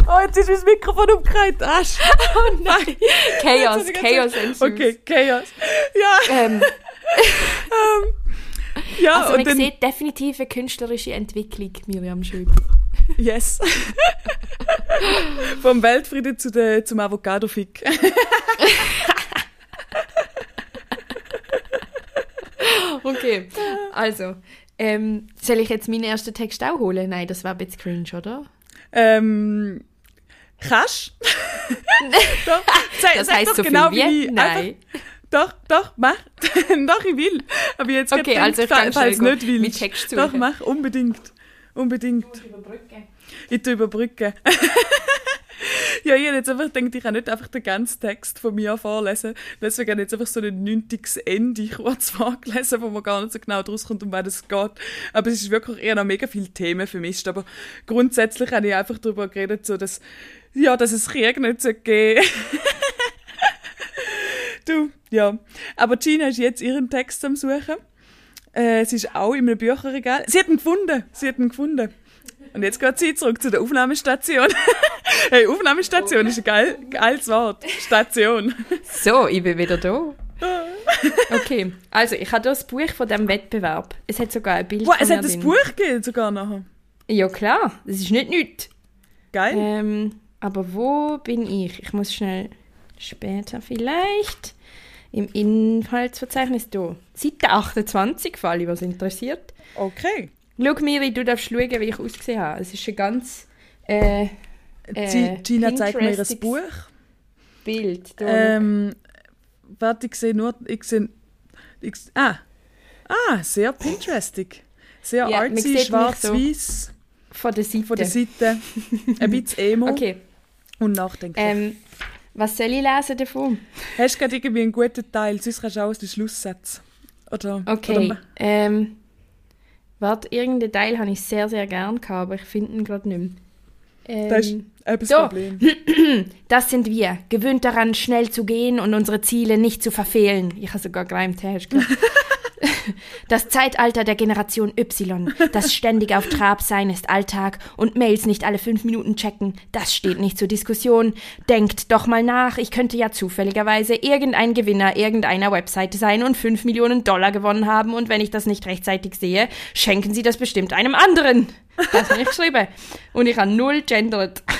oh, jetzt ist mein Mikrofon umgekehrt. Asch. Oh nein. Chaos, Chaos ensues. Okay, Chaos. Ja, (laughs) Ähm, ja also und man dann. sieht definitiv eine künstlerische Entwicklung, Miriam Schöb. Yes. (laughs) Vom Weltfrieden zu der, zum Avocado-Fick. (laughs) Okay, also, ähm, soll ich jetzt meinen ersten Text auch holen? Nein, das wäre ein bisschen cringe, oder? Ähm, kannst? (laughs) doch, sag, Das doch so genau viel wie? wie. Nein. Einfach, doch, doch, mach. doch, ich will. Aber jetzt Okay, also ich falls nicht willst. Text Doch, suchen. mach, unbedingt. Unbedingt. Ich tu überbrücken. (laughs) ja, ich habe jetzt einfach gedacht, ich kann nicht einfach den ganzen Text von mir vorlesen. Deswegen habe ich jetzt einfach so ein nüntiges Ende (laughs) kurz vorgelesen, wo man gar nicht so genau draus kommt, um was es geht. Aber es ist wirklich eher noch mega viele Themen vermischt. Aber grundsätzlich habe ich einfach darüber geredet, so dass, ja, dass es Krieg nicht so geben (laughs) Du, ja. Aber Gina ist jetzt ihren Text am Suchen. Äh, sie ist auch in einem Bücherregal. Sie hat ihn gefunden. Sie hat ihn gefunden. Und jetzt geht sie zurück zu der Aufnahmestation. (laughs) hey, Aufnahmestation ist ein geil, geiles Wort. Station. (laughs) So, ich bin wieder da. Okay, also ich habe hier das Buch von dem Wettbewerb. Es hat sogar ein Bild von es hat ein. Buch gegeben sogar nachher. Ja klar, das ist nicht nichts. Geil. Ähm, aber wo bin ich? Ich muss schnell später vielleicht im Inhaltsverzeichnis hier. Seite 28, für alle, was interessiert. Okay. Schau, Miri, du darfst schauen, wie ich ausgesehen habe. Es ist ein ganz äh, äh, Gina zeigt mir Pinterestiges Buch. Bild. Da, Ähm, warte, ich sehe nur... Ich sehe, ich, ah. ah, sehr Pinterestig. Sehr Ja, artsy, schwarz-weiß von der Seite. von der Seite. Ein bisschen (laughs) emo Okay, und nachdenklich. ähm, was soll ich lesen davon? Hast du gerade irgendwie einen guten Teil? Sonst kannst du auch aus den Schlusssatz. Oder, Okay, Oder, ähm, warte, irgendeinen Teil habe ich sehr, sehr gern gehabt, aber ich finde ihn gerade nicht mehr. Ähm, das ist ein so. Problem. (clears throat) Das sind wir, gewöhnt daran, schnell zu gehen und unsere Ziele nicht zu verfehlen. Ich habe sogar gereimt, hast du? (laughs) (laughs) Das Zeitalter der Generation Y. Das ständige auf Trab sein ist Alltag und Mails nicht alle fünf Minuten checken. Das steht nicht zur Diskussion. Denkt doch mal nach, ich könnte ja zufälligerweise irgendein Gewinner irgendeiner Webseite sein und fünf Millionen Dollar gewonnen haben und wenn ich das nicht rechtzeitig sehe, schenken Sie das bestimmt einem anderen. Das habe ich geschrieben. Und ich habe null gendert. (laughs)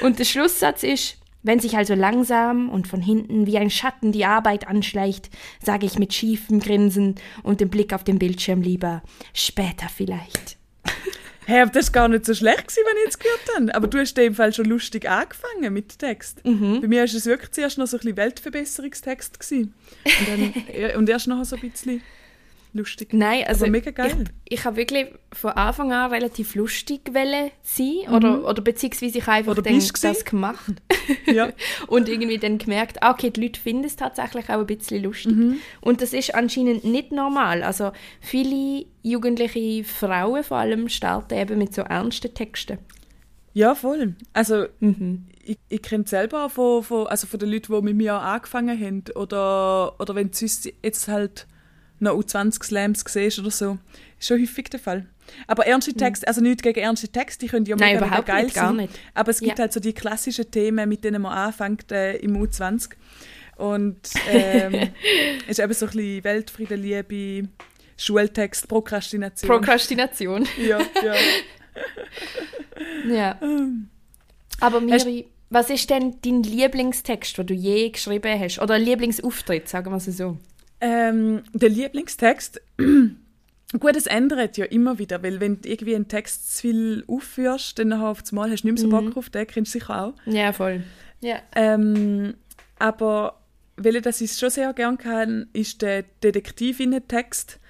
Und der Schlusssatz ist, wenn sich also langsam und von hinten wie ein Schatten die Arbeit anschleicht, sage ich mit schiefem Grinsen und dem Blick auf den Bildschirm lieber, später vielleicht. Hey, aber das war gar nicht so schlecht, gewesen, wenn ich jetzt gehört habe. Aber du hast in dem Fall schon lustig angefangen mit dem Text. Mhm. Bei mir war es wirklich zuerst noch so ein bisschen Weltverbesserungstext. Gewesen. Und, dann, (laughs) und erst nachher so ein bisschen lustig. Nein, also Aber mega geil. ich, ich habe wirklich von Anfang an relativ lustig wollen sein oder, oder beziehungsweise ich habe einfach Mhm. Oder dann das gemacht (laughs) Ja. (laughs) und irgendwie dann gemerkt, ah, okay, die Leute finden es tatsächlich auch ein bisschen lustig. Mhm. Und das ist anscheinend nicht normal. Also viele jugendliche Frauen vor allem starten eben mit so ernsten Texten. ja, voll. Also Mhm. ich, ich kenne es selber auch von, von, also von den Leuten, die mit mir angefangen haben. Oder, oder wenn sonst jetzt halt noch U20-Slams siehst oder so. Ist schon häufig der Fall. Aber ernste Texte, also nichts gegen ernste Texte, die können ja Mhm. Nein, mega, mega überhaupt geil nicht, sein. nicht. Aber es gibt Ja. halt so die klassischen Themen, mit denen man anfängt äh, im U20. Und ähm, (laughs) ist eben so ein bisschen Weltfrieden, Liebe, Schultext, Prokrastination. Prokrastination. ja, ja. (laughs) Ja. Aber Miri, was ist denn dein Lieblingstext, den du je geschrieben hast? Oder Lieblingsauftritt, sagen wir es so. Ähm, der Lieblingstext, (clears throat) gut, es ändert ja immer wieder, weil wenn du irgendwie einen Text zu viel aufführst, dann auf einmal hast du nicht mehr so Bock auf den, kennst du sicher auch. Ja, voll. Ja. Ähm, aber weil das ich schon sehr gerne kann, ist der Detektivinnen-Text,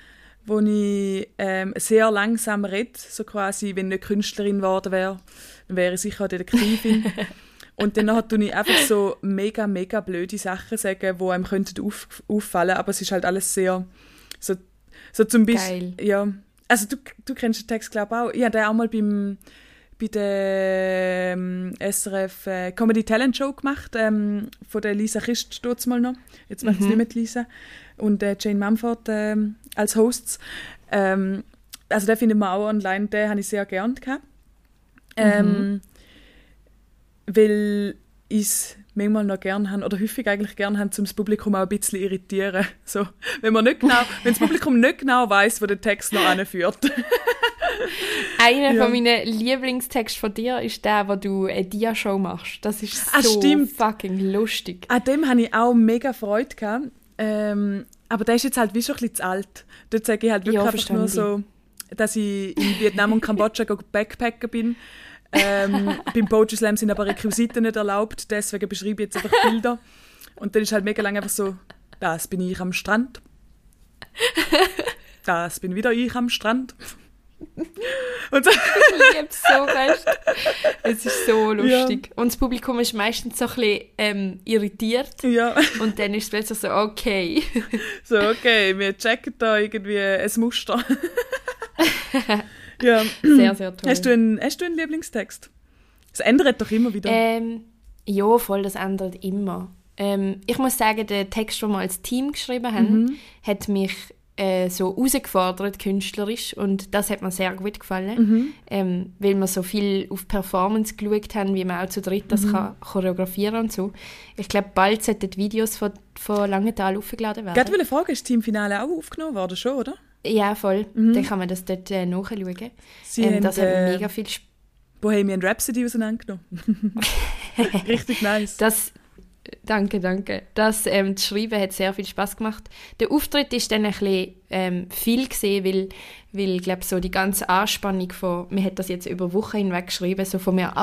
wo ich ähm, sehr langsam rede, so quasi, wenn ich Künstlerin geworden wäre, dann wäre ich sicher Detektivin. (laughs) Und dann tue ich einfach so mega, mega blöde Sachen sagen, die einem könnten auf, auffallen, aber es ist halt alles sehr, so, so zum Beispiel, ja, also du, du kennst den Text, glaube ich, auch. Ich habe den auch mal beim, bei der ähm, SRF äh, Comedy Talent Show gemacht, ähm, von der Lisa Christ tut's mal noch. Jetzt macht es nicht mehr die Lisa. Und äh, Jane Mumford ähm, als Hosts. Ähm, also den findet man auch online, den habe ich sehr gern gehabt. Ähm, Weil ich es manchmal noch gern habe, oder häufig eigentlich gern habe, um das Publikum auch ein bisschen irritieren. (laughs) So, wenn man nicht genau, wenn das Publikum nicht genau weiß, wo der Text noch anführt. (laughs) Einer Ja. von meinen Lieblingstexten von dir ist der, wo du eine Dia-Show machst. Das ist Ah, so stimmt. fucking lustig. An dem habe ich auch mega Freude gehabt. Ähm, aber der ist jetzt halt wie schon ein bisschen zu alt. Dort sage ich halt wirklich Ja, einfach nur so, dass ich in Vietnam und Kambodscha Backpacken bin. Ähm, (laughs) beim Poetry Slam sind aber Requisiten nicht erlaubt, deswegen beschreibe ich jetzt einfach Bilder. Und dann ist halt mega lang einfach so, das bin ich am Strand. Das bin wieder ich am Strand. Und so, Ich liebe es so fest. Es ist so lustig. Und das Publikum ist meistens so ein bisschen ähm, irritiert. ja, Und dann ist es plötzlich so, okay. so, okay, wir checken da irgendwie ein Muster. (laughs) ja. Sehr, sehr toll. Hast du, einen, hast du einen Lieblingstext? Es ändert doch immer wieder. Ähm, ja, voll, das ändert immer. Ähm, ich muss sagen, der Text, den wir als Team geschrieben haben, Mhm. hat mich äh, so herausgefordert, künstlerisch. Und das hat mir sehr gut gefallen. Mhm. Ähm, weil wir so viel auf Performance geschaut haben, wie man auch zu dritt Mhm. das kann choreografieren und so. Ich glaube, bald sollten die Videos von, von Langenthal aufgeladen werden. Gerade will ich fragen, ist das Teamfinale auch aufgenommen worden schon, oder? Ja, voll. Dann kann man das dort äh, nachschauen. Mhm. Sie Ähm, haben, das hat äh, mega viel Spaß Bohemian Rhapsody auseinandergenommen. (laughs) Richtig nice. Das, danke, danke. Das ähm, das Schreiben hat sehr viel Spaß gemacht. Der Auftritt ist dann ein bisschen ähm, viel gesehen, weil, weil glaube so die ganze Anspannung von, man hat das jetzt über Wochen hinweg geschrieben, so von mir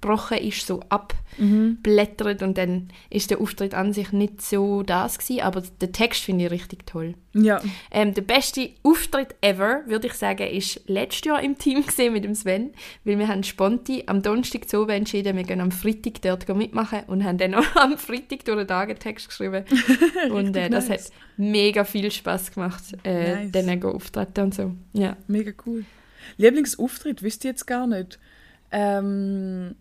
abgebrochen ist, so abblättert und dann ist der Auftritt an sich nicht so das gewesen, aber den Text finde ich richtig toll. Ja. Ähm, der beste Auftritt ever, würde ich sagen, ist letztes Jahr im Team (laughs) gesehen mit dem Sven, weil wir haben Sponti am Donnerstag zu oben entschieden, wir gehen am Freitag dort mitmachen und haben dann (laughs) auch am Freitag durch den Tag einen Text geschrieben. (laughs) und äh, das nice. hat mega viel Spaß gemacht, äh, Nice. dann auftreten und so. Ja. Mega cool. Lieblingsauftritt wüsste ich jetzt gar nicht. Ähm,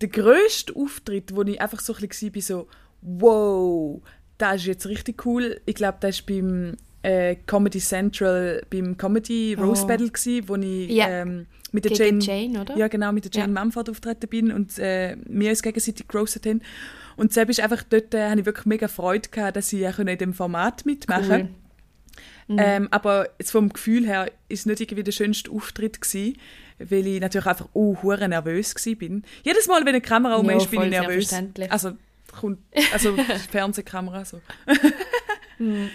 der grösste Auftritt, wo ich einfach so ein bisschen war, so, wow, das ist jetzt richtig cool. Ich glaube, das war beim äh, Comedy Central, beim Comedy Rose Oh. Battle, gewesen, wo ich Ja. ähm, mit der Jane, Jane, oder? ja, genau, mit der Jane Ja. Mumford auftreten bin und äh, wir uns gegenseitig gerostet haben. Und selbst ist einfach dort, äh, habe ich wirklich mega Freude gehabt, dass ich auch in dem Format mitmachen Cool. Mhm. ähm, aber jetzt vom Gefühl her ist es nicht irgendwie der schönste Auftritt gewesen, weil ich natürlich einfach uh, hure nervös bin. Jedes Mal, wenn eine Kamera um Ja, mich ist, bin ich nervös. Also kommt, also (laughs) Fernsehkamera so. Mhm.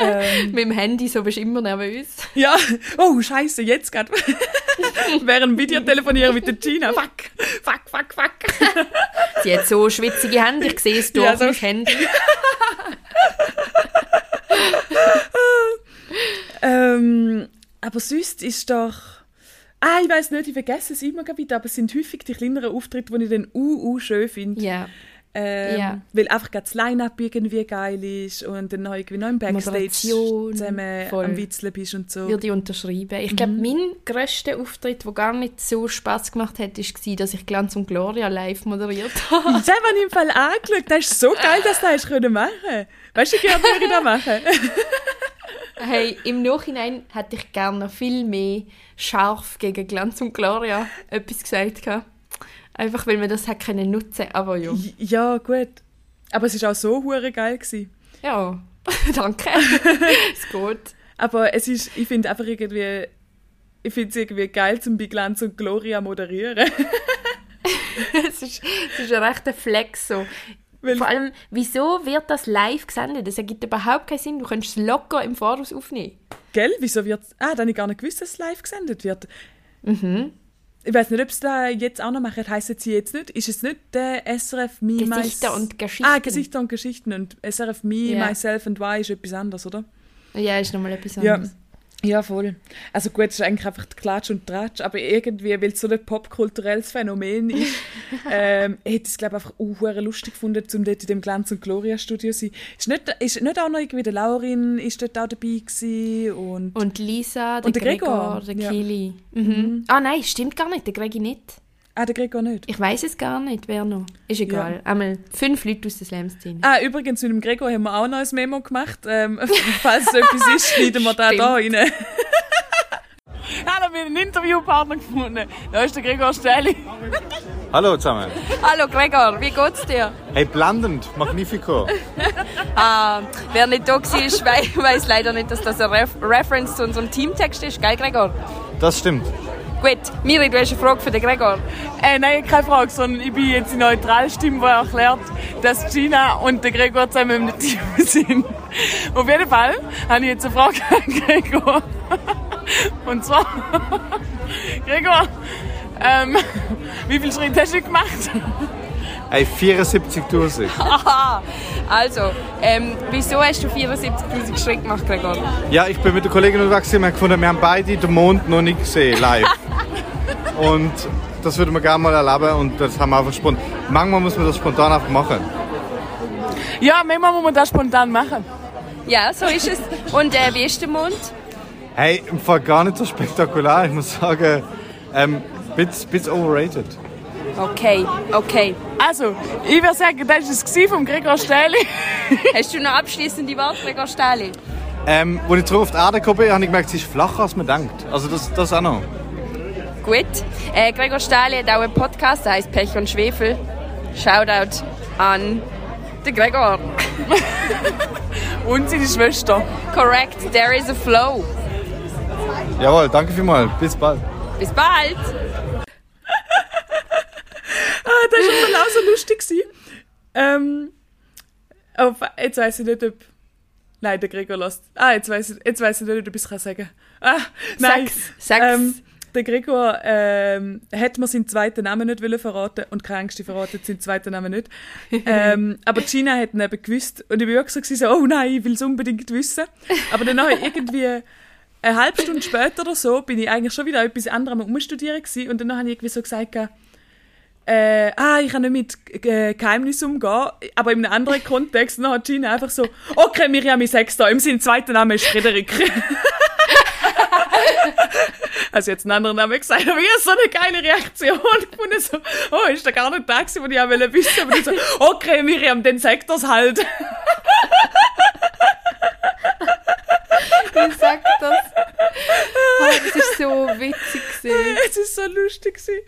ähm, (laughs) Mit dem Handy so bist du immer nervös. ja, oh Scheiße, jetzt gerade (laughs) während dem Videotelefonieren mit der Gina. Fuck, fuck, fuck, fuck. Sie hat so schwitzige Hände, ich sehe es durch Ja, so- Handy. Ähm, aber sonst ist doch. Ah, ich weiß nicht, ich vergesse es immer wieder, aber es sind häufig die kleineren Auftritte, die ich dann uh, uh, schön finde. Ja. Ähm, Ja. Weil einfach das Line-Up irgendwie geil ist und dann noch irgendwie noch im Backstage Moderation, zusammen voll. am Witzeln bist und so. würde ich unterschreiben. Ich glaube, mein grösster Auftritt, der gar nicht so Spaß gemacht hat, war, dass ich Glanz und Gloria live moderiert (laughs) habe. Das haben wir im Fall angeschaut. Das ist so geil, dass du das machen Weißt du, gerne würde ich das machen? (laughs) hey, im Nachhinein hätte ich gerne noch viel mehr scharf gegen Glanz und Gloria etwas gesagt. gehabt. Einfach, weil man das hat können nutzen aber ja. ja, gut. Aber es war auch so hure geil. Gewesen. Ja, (laughs) danke. (laughs) es geht. Aber es ist, ich finde einfach irgendwie, ich finde es irgendwie geil, zum bei Glanz und Gloria moderieren. (laughs) es, ist, es ist ein rechter Flex so. Weil- Vor allem, wieso wird das live gesendet? Das ergibt überhaupt keinen Sinn. Du könntest es locker im Voraus aufnehmen. Gell? Wieso wird Ah, dann habe ich gar nicht gewusst, dass es live gesendet wird. Mhm. Ich weiß nicht, ob es da jetzt auch noch machen. Heißt sie jetzt nicht? Ist es nicht der SRF Me Gesichter und Geschichten. Ah, Gesichter und Geschichten. Und SRF Me, Ja. Myself and Why ist etwas anderes, oder? Ja, ist nochmal etwas anderes. Ja, voll. Also gut, es ist eigentlich einfach Klatsch und Tratsch, aber irgendwie, weil es so ein popkulturelles Phänomen ist, (laughs) ähm, hätte ich es, glaube ich, einfach auch lustig gefunden, um dort in dem Glanz- und Gloria-Studio zu sein. Ist nicht, ist nicht auch noch irgendwie der Laurin ist dort auch dabei gewesen und... Und Lisa, der, Und der Gregor, Gregor, der ja. Kili. Mhm. Ah nein, stimmt gar nicht, der Gregi nicht. Ah, der Gregor nicht. Ich weiß es gar nicht, wer noch. Ist egal. Einmal fünf Leute aus der Slam-Szene. Ah, übrigens, mit dem Gregor haben wir auch noch ein Memo gemacht. Ähm, (laughs) falls es etwas ist, schneiden wir da, da rein. (laughs) Hallo, wir haben einen Interviewpartner gefunden. Da ist der Gregor Stähli. (laughs) Hallo zusammen. Hallo Gregor, wie geht's dir? Hey, blendend, magnifico. Ah, wer nicht da war, wei- weiß leider nicht, dass das eine Ref Reference zu unserem Teamtext ist. Gell, Gregor? Das stimmt. Gut, Miri, du hast eine Frage für den Gregor. Äh, nein, keine Frage, sondern ich bin jetzt die neutrale Stimme, die erklärt, dass Gina und der Gregor zusammen im Team (laughs) sind. Auf jeden Fall habe ich jetzt eine Frage an Gregor. Und zwar, (laughs) Gregor, ähm, wie viel Schritt hast du gemacht? Hey, 74.000. Aha. Also, ähm, wieso hast du 74'000 Schritte gemacht, Gregor? Ja, ich bin mit der Kollegin unterwegs und wir haben gefunden, wir haben beide den Mond noch nicht gesehen, live. (laughs) und das würden wir gerne mal erleben und das haben wir einfach spontan. Manchmal muss man das spontan einfach machen. Ja, manchmal muss man das spontan machen. Ja, so ist es. Und äh, wie ist der Mond? Hey, im Fall gar nicht so spektakulär. Ich muss sagen, ähm, bisschen, bisschen overrated. Okay, okay. Also, ich würde sagen, das war es vom Gregor Stähli. (laughs) Hast du noch abschließende Worte, Gregor Stähli? Ähm, als ich zurück auf die Erde gekommen bin, habe ich gemerkt, sie ist flacher, als man denkt. Also das, das auch noch. Gut. Äh, Gregor Stähli hat auch einen Podcast, der heißt Pech und Schwefel. Shoutout an den Gregor. (laughs) Und seine Schwester. Correct, there is a flow. Jawohl, danke vielmals. Bis bald. Bis bald. Das war schon auch so lustig. Ähm, auf, jetzt weiß ich nicht, ob. Nein, der Gregor lässt. Ah, jetzt weiß ich, jetzt weiß ich nicht, ob ich es sagen kann. Ah, nein. Sag's, sag's. Ähm, der Gregor ähm, hat mir seinen zweiten Namen nicht wollen verraten und keine Angst, ich verrate seinen zweiten Namen nicht. ähm, (laughs) aber Gina hat ihn eben gewusst und ich war wirklich so, oh nein, ich will es unbedingt wissen. Aber dann habe ich irgendwie eine halbe Stunde später oder so bin ich eigentlich schon wieder etwas anderem umstudieren gewesen und dann habe ich irgendwie so gesagt, äh, ah, ich kann nicht mit äh, Geheimnissen umgehen, aber in einem anderen Kontext dann hat Gina einfach so, okay, Miriam, sag's da, im Sinn, zweiter Name ist Frederik. (laughs) also jetzt einen anderen Namen gesagt, aber ich so eine geile Reaktion (laughs) gefunden, so, oh, ist der gar nicht da gewesen, wo ich auch wissen, aber ich so, okay, Miriam, dann sag das halt. (laughs) Wie sagt das? Oh, das ist so witzig gewesen. (laughs) es ist so lustig gewesen.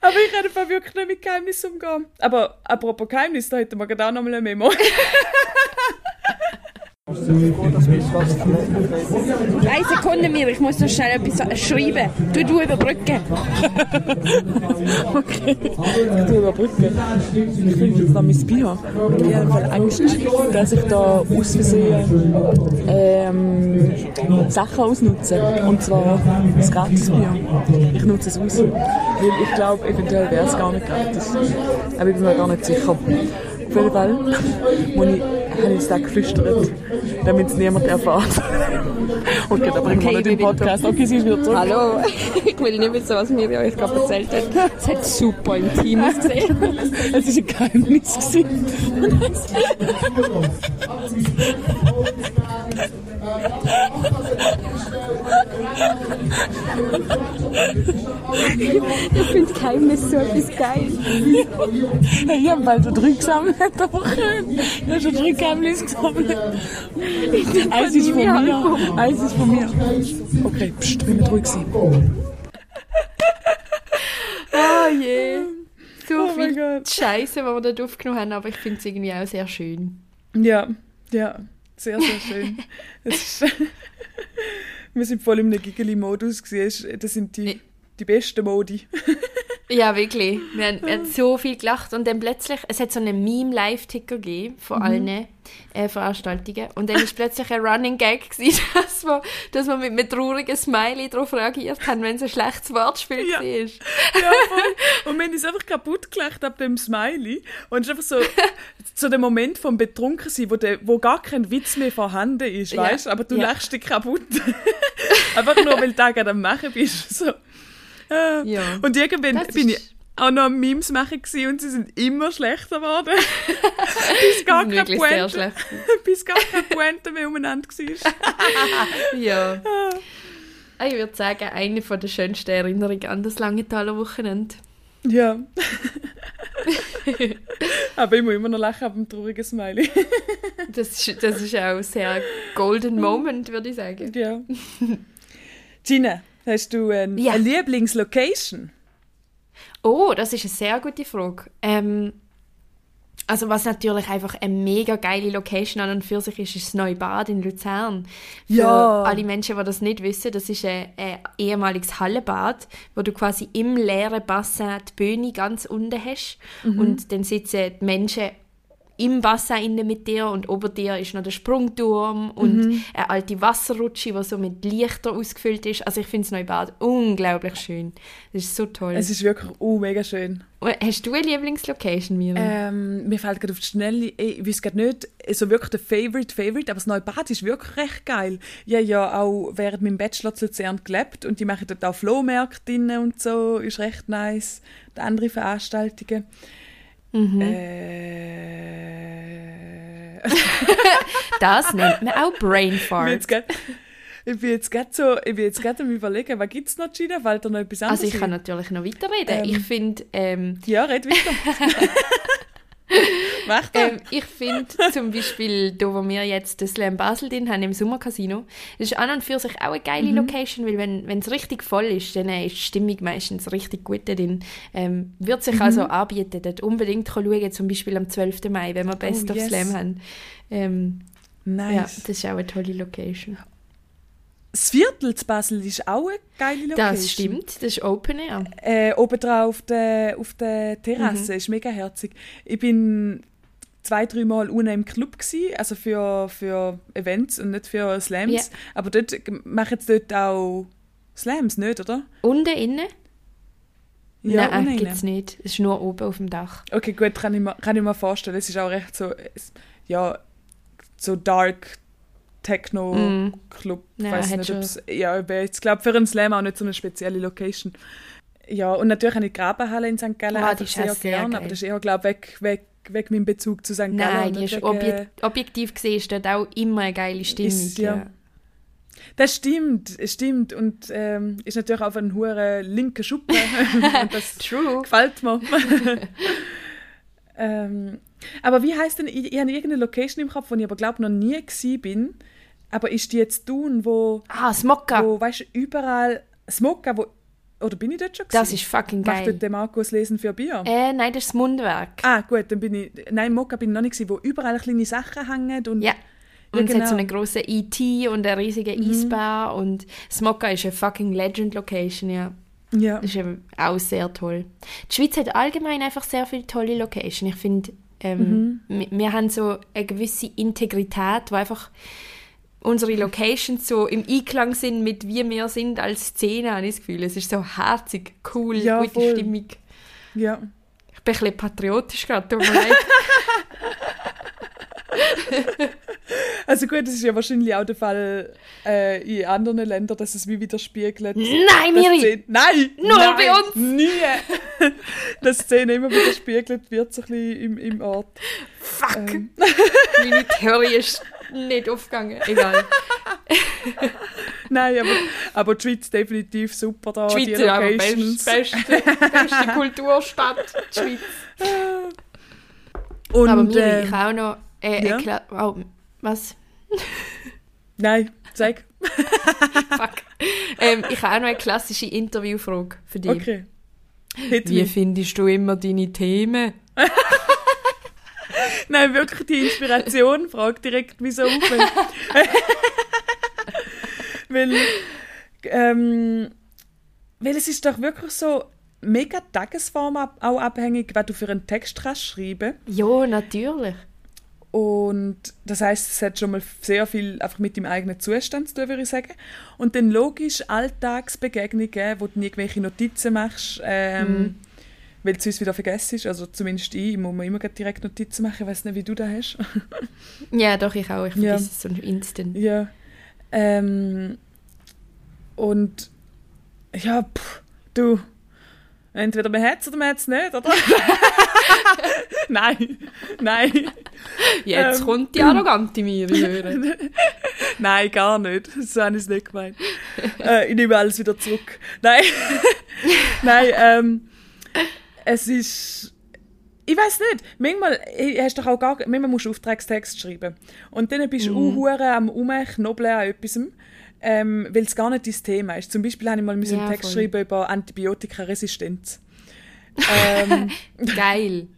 Aber ich kann einfach wirklich nicht mit Geheimnissen umgehen. Aber apropos Geheimnis, da hätten wir gerade auch noch mal eine Memo. (laughs) Drei Sekunden mir, ich muss noch schnell etwas schreiben. Du, du überbrücken. Okay, tue überbrücken. Ich trinke jetzt noch mein Bier. Ich habe Angst, dass ich da aus Versehen ähm, Sachen ausnutze. Und zwar das Gratisbier. Ich nutze es aus. Weil ich glaube, eventuell wäre es gar nicht gratis. Aber ich bin mir gar nicht sicher. Auf jeden Fall muss ich, habe ich es da geflüstert, damit es niemand erfährt. Okay, da bringen wir Okay, nicht im bin wieder Podcast. Okay, sie ist wieder zurück. Hallo. (laughs) Ich will nicht wissen, was Miri euch gerade erzählt hat. Es hat super intim ausgesehen. Es war ein Geheimnis. gewesen. Ich finde Geheimnis so etwas geil. Hey, ich habe bald schon drei gesammelt. Ich habe schon drei Geheimnisse gesammelt. (laughs) Eins ist von mir. Eins ist von mir. Okay, pst, wir müssen ruhig sein. Oh (laughs) je. So Oh viel. Scheiße, die wir dort aufgenommen haben, aber ich finde es irgendwie auch sehr schön. Ja, ja, sehr, sehr schön. (laughs) Ist, wir sind voll im Gigeli-Modus. gewesen. Das sind die, die besten Modi. (laughs) Ja, wirklich. Wir haben, wir haben so viel gelacht und dann plötzlich, es hat so einen Meme-Live-Ticker gegeben von allen äh, Veranstaltungen und dann ist plötzlich ein Running Gag gewesen, (laughs) dass wir, dass wir mit einem traurigen Smiley darauf reagiert haben, wenn es ein schlechtes Wortspiel Ja. war. Ja, voll. (laughs) Und wir haben uns einfach kaputt gelacht ab dem Smiley. Und es ist einfach so, so der Moment vom Betrunkensein, wo, der, wo gar kein Witz mehr vorhanden ist, Ja. weißt Aber du Ja. lachst dich kaputt. einfach nur, weil du da gerade am Machen bist. So. Ah. Ja. Und irgendwann Das bin ich auch noch am Memes machen und sie sind immer schlechter geworden. (laughs) bis gar keine Pointe, (laughs) bis gar keine Pointe mehr umeinander war. (laughs) Ja. Ah, Ich würde sagen, eine von der schönsten Erinnerungen an das Langenthaler Wochenende. Ja. Aber ich muss immer noch lachen ab dem traurigen Smiley. Das ist, das ist auch ein sehr golden Moment, würde ich sagen. Ja. Gina, hast du ein, Ja. eine Lieblingslocation? Oh, das ist eine sehr gute Frage. Ähm, also was natürlich einfach eine mega geile Location an und für sich ist, ist das neue Bad in Luzern. Für Ja. alle Menschen, die das nicht wissen, das ist ein, ein ehemaliges Hallenbad, wo du quasi im leeren Bassin die Bühne ganz unten hast Mhm. und dann sitzen die Menschen im Wasser innen mit dir und ober dir ist noch der Sprungturm und Mhm. eine alte Wasserrutsche, die so mit Lichter ausgefüllt ist. Also ich finde das Neubad unglaublich schön. Das ist so toll. Es ist wirklich uh, mega schön. Hast du eine Lieblingslocation, Miriam? Ähm, mir fällt gerade auf die Schnelle, ich weiß gerade nicht, so wirklich der Favorite, Favorite, aber das neue Bad ist wirklich recht geil. Ich habe ja auch während meinem Bachelor zu Luzern gelebt und die machen dort auch Flohmärkte und so, ist recht nice. Und andere Veranstaltungen. Mhm. Äh, (laughs) Das nennt man auch Brain ich bin jetzt Fart. ich bin jetzt gerade so, ich bin jetzt gerade am überlegen, was gibt es noch, Gina? Fällt da noch etwas anderes Also ich kann natürlich noch weiterreden. Ähm. Ich finde, ähm, Ja, red weiter. (laughs) (laughs) Mach das. ähm, ich finde zum Beispiel, da wo wir jetzt das Slam Basel drin haben, im Sommercasino, das ist an und für sich auch eine geile Mhm. Location, weil wenn es richtig voll ist, dann ist die Stimmung meistens richtig gut drin. Ähm, wird Mhm. sich also anbieten, dort unbedingt schauen, zum Beispiel am 12. Mai, wenn wir Best Oh, of yes. Slam haben. Ähm, Ja, nice. das ist auch eine tolle Location. Das Viertel zu Basel ist auch eine geile Location. Das stimmt, das ist Open Air. Äh, oben drauf auf der, auf der Terrasse, Mhm. ist mega herzig. Ich bin zwei, drei Mal unten im Club gsi, also für, für Events und nicht für Slams. Ja. Aber dort machen sie dort auch Slams, nicht, oder? Unten innen? Ja, Nein, gibt es nicht. Es ist nur oben auf dem Dach. Okay, gut, kann ich, mir, kann ich mir vorstellen. Es ist auch recht so, es- ja, so dark Techno-Club. Ja, weiß nicht, ob's, ja, ich glaube für einen Slam auch nicht so eine spezielle Location. Ja, und natürlich habe ich die Grabenhalle in St. Gallen Ah, die ist sehr auch sehr gern, geil. aber das ist eher, glaube ich, weg, weg, weg mein Bezug zu St. Gallen. Nein, die ist wegen- obje objektiv gesehen ist dort auch immer eine geile Stimmung. Ist, ja. ja. Das stimmt, es stimmt. Und ähm, ist natürlich auch ein hoher linker Schuppen. (laughs) das True. gefällt mir. (laughs) (laughs) ähm, aber wie heißt denn, ich, ich habe irgendeine Location im Kopf, wo ich aber glaube noch nie bin. Aber ist die jetzt tun, wo, Ah, Smokka. wo weißt du, überall Smoka, wo oder bin ich dort schon Das gewesen? ist fucking Macht geil. dort der Markus Lesen für Bier? Äh, nein, das ist das Mundwerk. Ah, gut, dann bin ich. Nein, Mokka bin ich noch nicht gewesen, wo überall kleine Sachen hängen und Ja. Ja, Und es hat so genau. Mhm. einen grossen E.T. und einen riesigen Eisbär und Smokka ist eine fucking Legend-Location, ja. ja. Das ist eben auch sehr toll. Die Schweiz hat allgemein einfach sehr viele tolle Locations. Ich finde, ähm, Mhm. wir, wir haben so eine gewisse Integrität, wo einfach unsere Locations so im Einklang sind mit wie wir sind als Szene, habe ich das Gefühl. Es ist so herzig, cool, Ja, gute voll. Stimmung. ja. Ich bin ein bisschen patriotisch gerade, tut mir leid. (laughs) (laughs) Also gut, das ist ja wahrscheinlich auch der Fall äh, in anderen Ländern, dass es wie widerspiegelt. Nein, Miri! Nein! Nur nein, bei uns! Nie! (laughs) dass die Szene immer widerspiegelt wird, so ein bisschen im, im Ort. Fuck! Ähm. Meine Theorie ist nicht aufgegangen. Egal. (laughs) Nein, aber, aber die Schweiz definitiv super da, Die die, Schweiz ist Locations. best, beste, beste (laughs) Kulturstadt, die Schweiz. Und, aber mir, äh, ich auch noch... Äh, ja? eine Kla- oh, was? (laughs) Nein, sag. Fuck. ähm, ich habe auch noch eine klassische Interviewfrage für dich. Okay. Hit Wie me. findest du immer deine Themen? (laughs) Nein, wirklich die Inspiration. Frag direkt, wieso auf. (laughs) weil, ähm, weil es ist doch wirklich so mega Tagesform auch abhängig, was du für einen Text kannst schreiben. Ja, natürlich. Und das heißt, es hat schon mal sehr viel einfach mit dem eigenen Zustand zu tun, würde ich sagen. Und dann logisch Alltagsbegegnungen, wo du irgendwelche Notizen machst, ähm, weil du es wieder vergisst. Also zumindest ich, ich muss mir immer direkt Notizen machen. Ich weiß nicht, wie du das hast. (laughs) Ja, doch, ich auch. Ich Ja. vergesse es so instant. Ja. Ähm, und ja, pff, du, entweder man hat es oder man hat es nicht, oder? (laughs) nein, nein, Jetzt Ähm. kommt die arrogante Miri hören. (laughs) nein, gar nicht. So habe ich es nicht gemeint. äh, ich nehme alles wieder zurück. Nein, nein, ähm, es ist ich weiß nicht. Manchmal äh, hast doch auch gar, manchmal musst du Auftragstext schreiben. Und dann bist du Mhm. mhm. am Umknobeln an etwas, ähm, weil es gar nicht dein Thema ist. Zum Beispiel habe ich mal Ja, einen Text voll. schreiben über Antibiotikaresistenz. ähm, (laughs) Geil.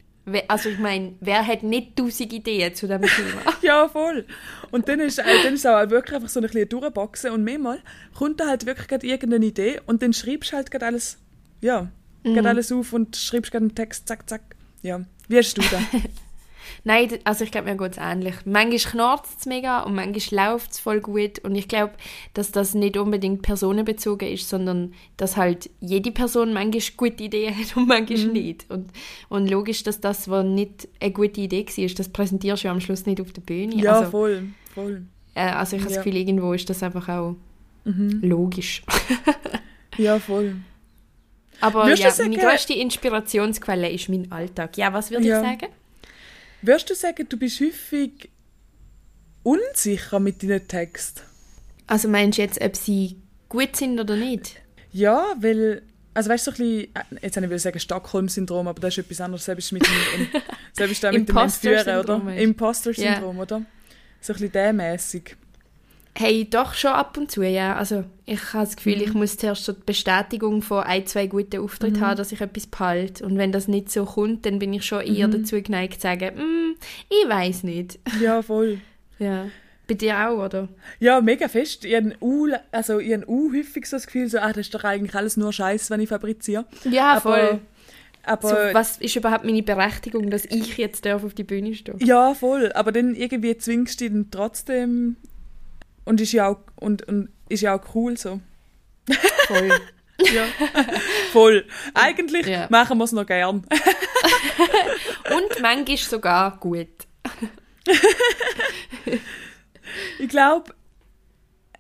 Also ich meine, wer hat nicht tausend Ideen zu diesem Thema? (laughs) ja, voll. Und dann ist, äh, dann ist es auch wirklich einfach so ein bisschen durchboxen. Und manchmal kommt da halt wirklich gerade irgendeine Idee und dann schreibst du halt gerade alles, ja, Mhm. gerade alles auf und schreibst gerade einen Text, zack, zack. Ja. Wie hast du das? (laughs) Nein, also ich glaube, mir geht es ähnlich. Manchmal knarzt es mega und manchmal läuft es voll gut. Und ich glaube, dass das nicht unbedingt personenbezogen ist, sondern dass halt jede Person manchmal gute Ideen hat und manchmal nicht. Und, und logisch, dass das, was nicht eine gute Idee war, das präsentierst du ja am Schluss nicht auf der Bühne. Ja, also, voll, voll. äh, also ich habe Ja. das Gefühl, irgendwo ist das einfach auch Mhm. logisch. Ja, voll. Aber ja, du sagen- meine grösste Inspirationsquelle ist mein Alltag. Ja, was würde Ja. ich sagen? Würdest du sagen, du bist häufig unsicher mit deinen Texten? Also meinst du jetzt, ob sie gut sind oder nicht? Ja, weil, also weißt du, so ein bisschen, äh, jetzt habe ich will sagen Stockholm-Syndrom, aber das ist etwas anderes, selbst mit dem, em- (laughs) selbst da mit dem Entführen, oder? Imposter-Syndrom, oder? So ein bisschen der-mässig. Hey, doch schon ab und zu, ja. Also ich habe das Gefühl, ich muss zuerst so die Bestätigung von ein, zwei guten Auftritten haben, dass ich etwas behalte. Und wenn das nicht so kommt, dann bin ich schon eher dazu geneigt zu sagen, «Mm, ich weiß nicht. (laughs) Ja, voll. Ja. Bei dir auch, oder? Ja, mega fest. Ich habe u, also ich habe u häufig so das Gefühl, so, ah, das ist doch eigentlich alles nur Scheiß, wenn ich fabriziere. Ja, voll. Aber, So, was ist überhaupt meine Berechtigung, dass ich jetzt darf auf die Bühne stehen? Ja, voll. Aber dann irgendwie zwingst du dich dann trotzdem. Und ist ja auch, und, und ist ja auch cool so. Voll. (laughs) Ja. voll. Eigentlich Ja. machen wir es noch gern. (laughs) Und manchmal sogar gut. (laughs) Ich glaube,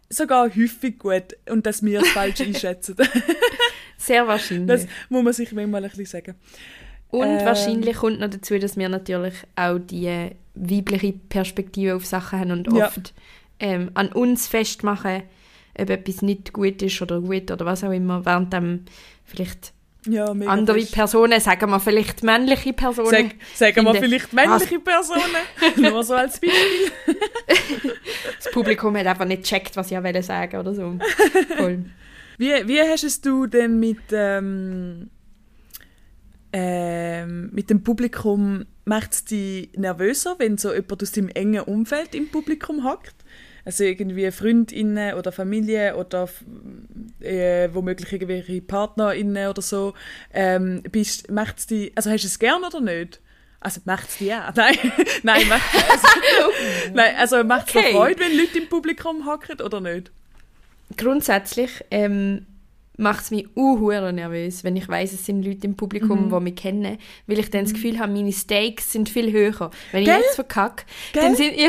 sogar häufig gut. Und dass wir es falsch einschätzen. Sehr wahrscheinlich. Das muss man sich manchmal ein bisschen sagen. Und Ähm. wahrscheinlich kommt noch dazu, dass wir natürlich auch die weibliche Perspektive auf Sachen haben und Ja. Ähm, an uns festmachen, ob etwas nicht gut ist oder gut oder was auch immer, während dann vielleicht Ja, andere fest. Personen, sagen wir vielleicht männliche Personen, Sag, sagen wir vielleicht männliche Personen. (laughs) Nur so als Beispiel. (laughs) das Publikum hat einfach nicht gecheckt, was ich wollte sagen oder so. Voll. Wie, wie hast es du denn mit, ähm, ähm, mit dem Publikum, macht es dich nervöser, wenn so jemand aus deinem engen Umfeld im Publikum hockt? Also irgendwie Freundinnen oder Familie oder äh, womöglich irgendwelche Partnerinnen oder so. Ähm, bist, macht's die, also hast du es gern oder nicht? Also macht es dir ja. (laughs) Nein, nein, macht also, (laughs) nein, also macht es Okay. Freude, wenn Leute im Publikum hocken oder nicht? Grundsätzlich ähm, macht es mich unhuere nervös, wenn ich weiß, es sind Leute im Publikum, die mich kennen, weil ich dann das Gefühl habe, meine Stakes sind viel höher. Wenn ich Gell? jetzt verkacke, Gell? dann sind (laughs) ja,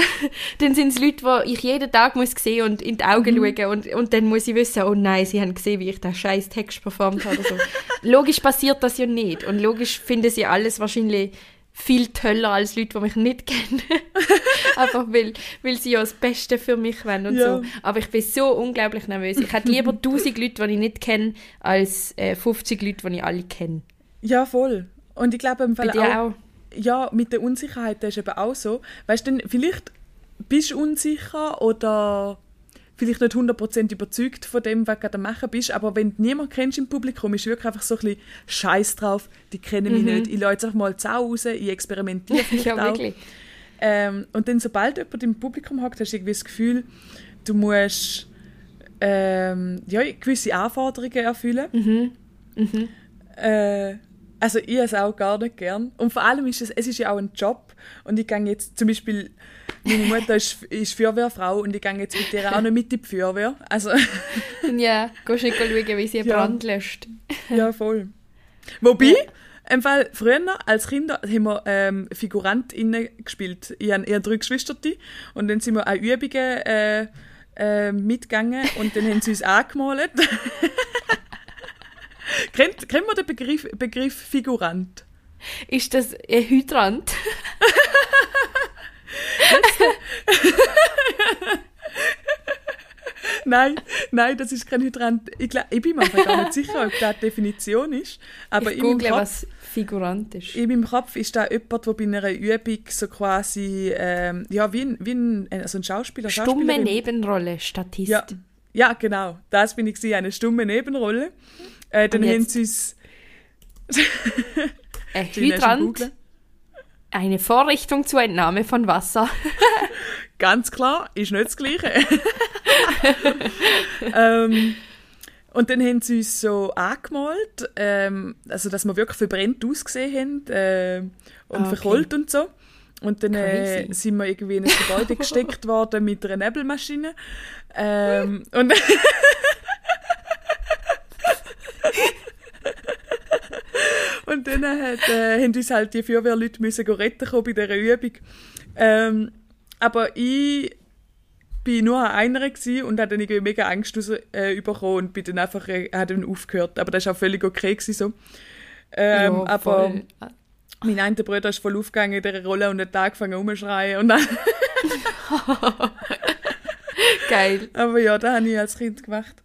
dann sind es Leute, die ich jeden Tag muss sehen und in die Augen schauen und, und dann muss ich wissen, oh nein, sie haben gesehen, wie ich den scheiß Text performt habe. Oder so. logisch passiert das ja nicht und logisch finden sie alles wahrscheinlich viel toller als Leute, die mich nicht (laughs) kennen. (laughs) Einfach weil, weil sie ja das Beste für mich wollen und Ja. so. Aber ich bin so unglaublich nervös. Ich hätte lieber (laughs) 1000 Leute, die ich nicht kenne, als äh, 50 Leute, die ich alle kenne. Ja, voll. Und ich glaube im Fall auch, auch? ja, mit der Unsicherheit das ist eben auch so. Weißt du, vielleicht bist du unsicher oder vielleicht nicht 100% überzeugt von dem, was du gerade machen bist, aber wenn du niemanden kennst im Publikum, ist wirklich einfach so ein bisschen Scheiß drauf, die kennen mich nicht, ich lasse jetzt einfach mal die Sau raus, ich experimentiere (laughs) Mhm. ja, auch. wirklich. Ähm, und dann, sobald jemand im Publikum hockt, hast du irgendwie das Gefühl, du musst ähm, ja, gewisse Anforderungen erfüllen. Mhm. Äh, also ich es auch gar nicht gern. Und vor allem ist es, es ist ja auch ein Job. Und ich gehe jetzt zum Beispiel, meine Mutter ist, ist Feuerwehrfrau und ich gehe jetzt mit ihr auch noch mit in die Feuerwehr. Also, (laughs) Ja, gehst nicht schauen, wie sie Ja. Brand löscht. ja, voll. Wobei, im Fall, früher als Kinder haben wir ähm, FigurantInnen gespielt. Ich habe, habe drei Geschwister und dann sind wir an Übungen äh, äh, mitgegangen und dann haben sie uns angemalt. (laughs) kennt, kennt man den Begriff, Begriff Figurant? Ist das ein Hydrant? (laughs) (laughs) Nein, nein, das ist kein Hydrant. Ich, glaub, ich bin mir einfach gar nicht sicher, ob das die Definition ist. Aber ich google, Kopf, was Figurant ist. in meinem Kopf ist da jemand, der bei einer Übung so quasi, ähm, ja, wie ein, wie ein, also ein Schauspieler, Stumme. Nebenrolle, Statist. Ja, ja, genau. Das bin ich eine stumme Nebenrolle. Äh, dann haben sie. Ein (laughs) du Hydrant? Eine Vorrichtung zur Entnahme von Wasser. (laughs) Ganz klar, ist nicht das Gleiche. (laughs) ähm, und dann haben sie uns so angemalt, ähm, also dass wir wirklich verbrennt ausgesehen haben äh, und Ah, okay. verkohlt und so. und dann äh, sind wir irgendwie in ein Gebäude (laughs) gesteckt worden mit einer Nebelmaschine. Ähm, und und dann hat, äh, haben uns halt die Feuerwehrleute müssen retten kommen bei dieser Übung. Ähm, aber ich bin nur an einer und hatte dann irgendwie mega Angst raus, äh, bekommen und bin dann einfach äh, hat dann aufgehört. Aber das war auch völlig okay gewesen, so. Ähm, Ja, aber mein einer Bruder ist voll aufgegangen in dieser Rolle und hat angefangen rumzuschreien. Und dann, (laughs) Geil. aber ja, das habe ich als Kind gemacht.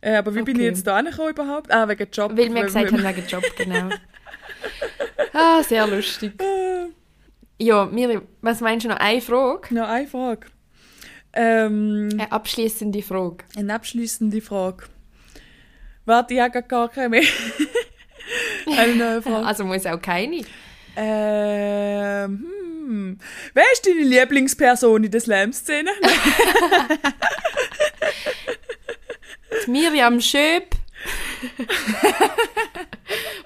Äh, aber wie bin ich Okay. jetzt da angekommen überhaupt? Ah, wegen Job. Weil wir gesagt haben, wegen Job, genau. (laughs) (laughs) Ah, sehr lustig. Ja, Miri, was meinst du noch? Eine Frage? Noch eine Frage. Ähm, Eine abschließende Frage. eine abschließende Frage. Warte, ich habe gar keine mehr. (laughs) eine neue Frage. (laughs) Also muss auch keine. Ähm, hm. Wer ist deine Lieblingsperson in der Slam-Szene? Miriam Schöp,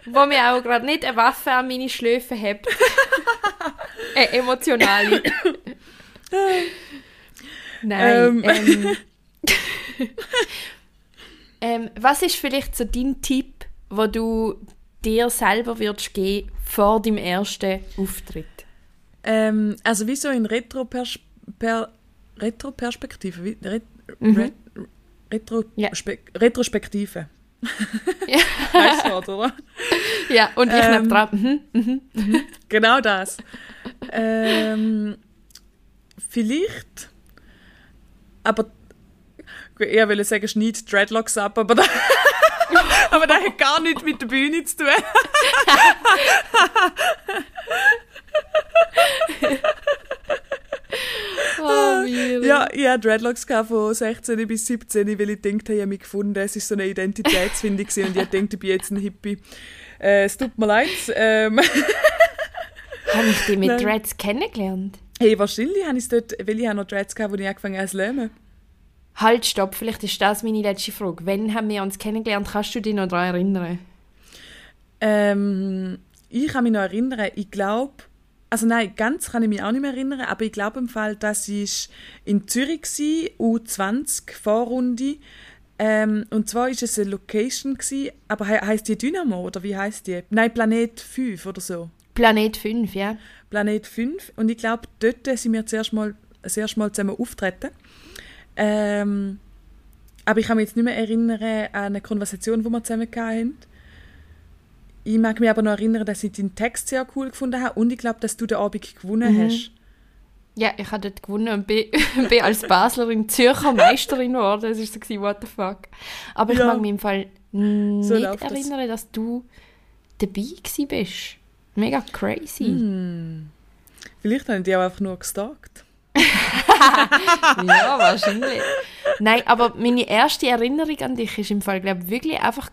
wo mir auch gerade nicht eine Waffe an meine Schläfe hat. (laughs) eine emotionale. Nein. Ähm. Ähm. ähm, was ist vielleicht so dein Tipp, wo du dir selber würdest geben vor deinem ersten Auftritt? ähm, also wie so in Retro-Pers per Retro-Perspektive. wie- Ret Mhm. Ret Retro Ja. Spe Retrospektive. Ja. (laughs) Nice Wort, oder? Ja, und ich Ähm. ähm, dran. Mhm. (laughs) Genau das. ähm, vielleicht, aber ich will sagen, schneid Dreadlocks ab, aber das, (laughs) aber das hat gar nichts mit der Bühne zu tun. Miri. Ja, ich hatte Dreadlocks von 16 bis 17, weil ich dachte, ich habe mich gefunden, es ist so eine Identitätsfindung und ich dachte, ich bin jetzt ein Hippie. Äh, es tut mir leid. Ähm, (laughs) Habe ich dich mit Nein. Dreads kennengelernt? hey, wahrscheinlich habe ich es dort, weil ich noch Dreads gehabt, wo ich angefangen habe zu lernen. Halt, stopp, vielleicht ist das meine letzte Frage. Wann haben wir uns kennengelernt? Kannst du dich noch daran erinnern? Ähm, ich kann mich noch erinnern, ich glaube, also nein, ganz kann ich mich auch nicht mehr erinnern, aber ich glaube im Fall, dass ich in Zürich war, U20 Vorrunde. Ähm, und zwar ist es eine Location gewesen, aber he heißt die Dynamo oder wie heißt die? Nein, Planet 5 oder so. Planet 5, ja. Planet 5 und ich glaube, dort sind wir zuerst mal, das erste Mal zusammen auftreten. Ähm, aber ich kann mich jetzt nicht mehr erinnern an eine Konversation, die wir zusammen hatten. Ich mag mich aber noch erinnern, dass ich deinen Text sehr cool gefunden habe und ich glaube, dass du den Abend gewonnen Mhm. hast. Ja, ich habe dort gewonnen und bin, (laughs) bin als Baslerin Zürcher Meisterin geworden. Das war so, what the fuck. Aber ich Ja. mag mich im Fall nicht läuft das. erinnern, dass du dabei bist. Mega crazy. Hm. Vielleicht haben die auch einfach nur gestalkt. Ja, wahrscheinlich. Nein, aber meine erste Erinnerung an dich ist im Fall, glaube ich, wirklich einfach,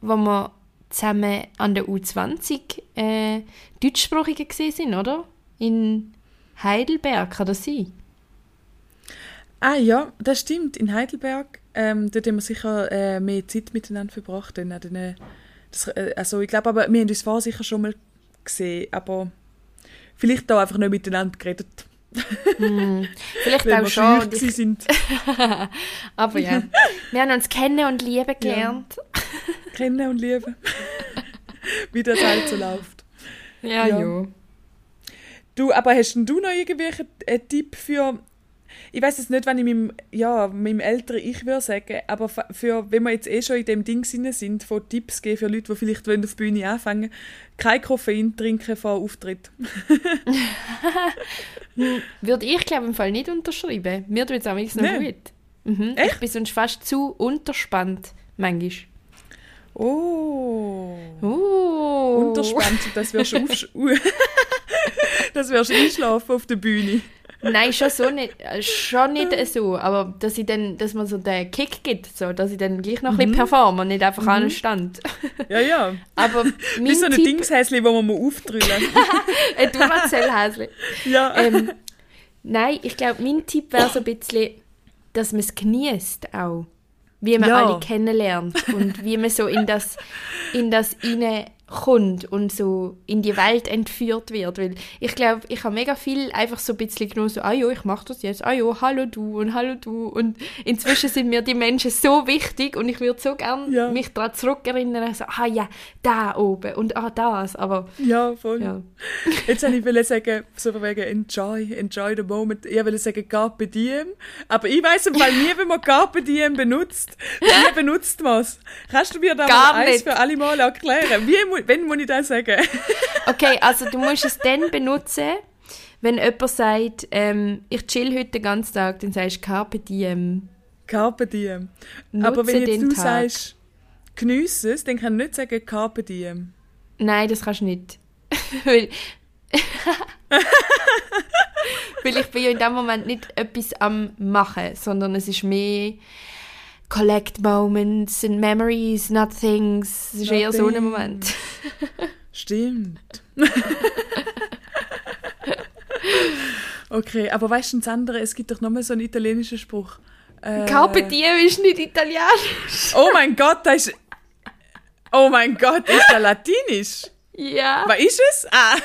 wo wir zusammen an der U20 äh, Deutschsprachige sind, oder? In Heidelberg, kann das sein? Ah ja, das stimmt, in Heidelberg. Ähm, dort haben wir sicher äh, mehr Zeit miteinander verbracht. Dann, an den, das, äh, also ich glaube aber, wir haben uns vorher sicher schon mal gesehen, aber vielleicht auch einfach nicht miteinander geredet, Vielleicht weil auch schon. Ich, sind. (laughs) aber ja, wir haben uns kennen und lieben gelernt. Kennen und lieben. (laughs) Wie das halt so läuft. Ja, Ja. ja. Du, aber hast denn du noch irgendwelchen äh, Tipp für... Ich weiß jetzt nicht, wenn ich meinem, ja, meinem älteren Ich würde sagen, aber für, wenn wir jetzt eh schon in dem Ding sind, von Tipps geben für Leute, die vielleicht wollen auf die Bühne anfangen kein Koffein trinken vor Auftritt. (laughs) Würde ich, glaube im Fall nicht unterschreiben. Mir tut es auch noch Nee. gut. Mhm. Ich bin sonst fast zu unterspannt, manchmal. Oh. Uh. Unterspannt, das wirst du aufsch- (laughs) das wirst du einschlafen auf der Bühne. Nein, schon so nicht, äh, schon nicht so, aber dass ich dann, dass man so den Kick gibt, so, dass ich dann gleich noch ein Mhm. bisschen performe und nicht einfach an stand. Ja, ja. Aber Wie mein so ein Tipp, Dingshäsli, wo man mal auftrüllen (laughs) ein Duracell-Häschen. Ja. ähm, nein, ich glaube, mein Tipp wäre so ein bisschen, dass man es genießt auch. Wie man Ja. alle kennenlernt und wie man so in das, in das rein kommt und so in die Welt entführt wird. Weil ich glaube, ich habe mega viel einfach so ein bisschen genommen, so, ah ja, ich mache das jetzt, ah ja, hallo du und hallo du. Und inzwischen sind mir die Menschen so wichtig und ich würde so gerne Ja. mich daran zurückerinnern, so, ah ja, da oben und ah das. Aber Ja, voll. ja. Jetzt wollte ich sagen, so wegen enjoy, enjoy the moment. Ich wollte sagen Carpe Diem, aber ich weiss im Fall nie, wie man Carpe Diem benutzt. Wie benutzt man es? Kannst du mir da Gar mal eins nicht. für alle Mal erklären? Wie, wenn muss ich das sagen? (laughs) Okay, also du musst es dann benutzen, wenn jemand sagt, ähm, ich chill heute den ganzen Tag, dann sagst du Carpe Diem. Carpe Diem. Nutze aber wenn jetzt du Tag. sagst, geniesse es, dann kann ich nicht sagen Carpe Diem. Nein, das kannst du nicht. (laughs) Weil, (laughs) Weil ich bin ja in dem Moment nicht etwas am machen, sondern es ist mehr collect moments and memories, not things. Es ist eher so ein. Moment. (laughs) Stimmt. okay, aber weißt du das andere? Es gibt doch nochmal so einen italienischen Spruch. Äh, Carpe diem ist nicht italienisch. Oh mein Gott, das ist. Oh mein Gott, ist der Latinisch? Ja. Was ist es? Ah.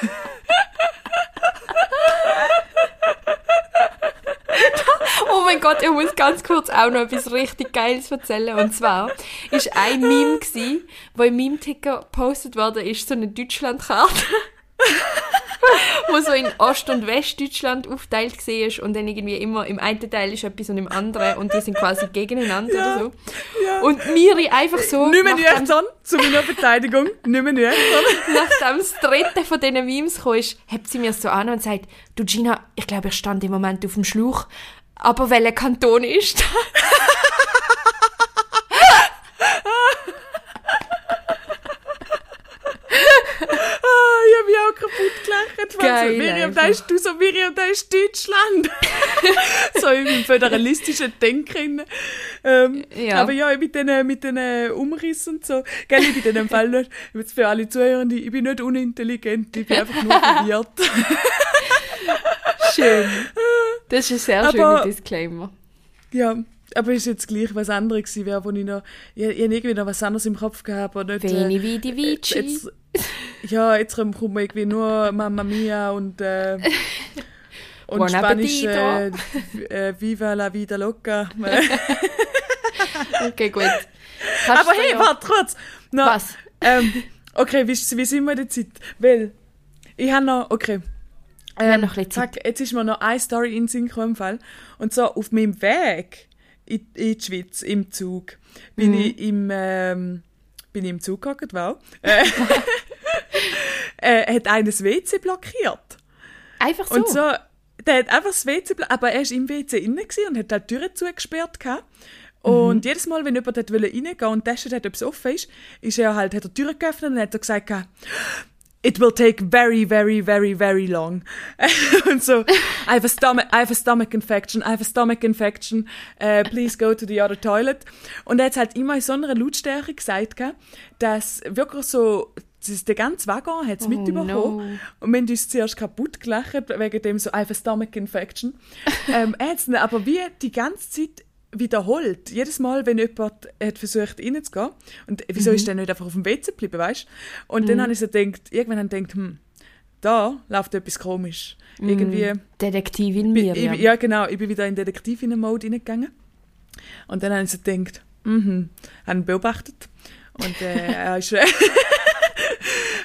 Oh mein Gott, ich muss ganz kurz auch noch etwas richtig Geiles erzählen. Und zwar ist ein Meme gsi, wo im Meme-Ticker gepostet worden ist, so eine Deutschlandkarte. wo so in Ost- und Westdeutschland aufteilt war und dann irgendwie immer im einen Teil ist etwas und im anderen und die sind quasi gegeneinander Ja, oder so. ja. Und Miri einfach so, Nicht mehr nüchtern, zu meiner Verteidigung. Nicht mehr nüchtern. nachdem das dritte von diesen Memes ist, hebt sie mir so an und sagt, du Gina, ich glaube, ich stand im Moment auf dem Schlauch, aber welcher Kanton ist das? Ah, ich habe mich auch kaputt gelacht. Geil, so, Miriam, da ist du so, Miriam, da ist Deutschland. (laughs) so im föderalistischen Denken. Ähm, Ja. Aber ja, mit den, mit den Umriss und so. Gell, ich bin in dem (laughs) Fall nicht, jetzt für alle Zuhörenden, ich bin nicht unintelligent, ich bin einfach nur (laughs) verwirrt. Schön. Das ist ein sehr Aber- schöner Disclaimer. ja, aber ist jetzt gleich was anderes gewesen, wäre, wo ich noch, ich, ich irgendwie noch was anderes im Kopf gehabt, aber nicht... Veni vidi vici. Jetzt, ja, jetzt kommt mir irgendwie nur Mamma Mia und, äh, (laughs) und Buon Spanisch äh, äh, Viva la vida loca. (laughs) Okay, gut. Kannst Aber hey, ja- warte kurz. No, Was? Ähm, okay, wie, wie sind wir in der Zeit? Weil, ich habe noch, okay. Ähm, noch ein fuck, jetzt ist mir noch eine Story in den Sinn gekommen. Und zwar auf meinem Weg in, in die Schweiz, im Zug, bin Mhm. ich im, ähm, bin ich im Zug gehockt, wow. (laughs) Äh, äh, hat eines WC blockiert. Einfach so. Und so, der hat einfach das WC, blo- aber er war im WC innen und hat halt die Türen zugesperrt gehabt. Und jedes Mal, wenn jemand dort reingehen wollte und testet hat, ob es offen ist, ist er halt, hat er die Türen geöffnet und hat er gesagt, It will take very, very, very, very long. (laughs) und so, I have a stomach, I have a stomach infection, I have a stomach infection, uh, please go to the other toilet. Und er hat halt immer in so einer Lautstärke gesagt, dass wirklich so, das der ganze Waggon hat es Oh, mitbekommen. no. Und wir haben uns zuerst kaputt gelacht, wegen dem so, I have a stomach infection. (laughs) ähm, er hat es aber wie die ganze Zeit wiederholt. Jedes Mal, wenn jemand hat versucht reinzugehen. Und wieso ist der nicht einfach auf dem WC geblieben, weißt Und dann habe ich so gedacht, irgendwann habe ich gedacht, hm, da läuft etwas komisch. Irgendwie, Detektivin Miriam. ich, ja genau, ich bin wieder in Detektivinnen-Mode reingegangen. Und dann habe ich so gedacht, mhm, habe ihn beobachtet. Und äh, er ist... (laughs)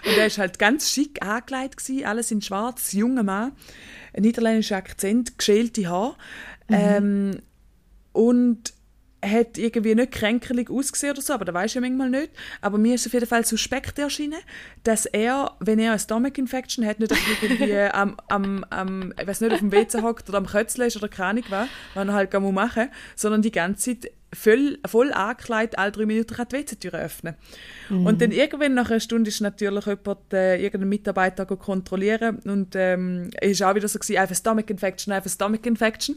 Und er war halt ganz schick angelegt, gewesen, alles in schwarz, junger Mann, ein niederländischer Akzent, geschälte Haare. Ähm, und hat irgendwie nicht kränkerlich ausgesehen oder so, aber da weiß ich ja manchmal nicht. Aber mir ist auf jeden Fall suspekt erschienen, dass er, wenn er eine Stomach Infection hat, nicht irgendwie (laughs) am, am, am ich weiß nicht, auf dem WC hockt oder am Kötzeln ist oder keine Ahnung was, was er halt gar machen muss, sondern die ganze Zeit voll, voll angekleidet, alle drei Minuten die WC-Tür öffnen. Und dann irgendwann nach einer Stunde ist natürlich jemand, äh, irgendein Mitarbeiter kontrollieren und ähm, war auch wieder so, gewesen, a stomach infection, a stomach infection.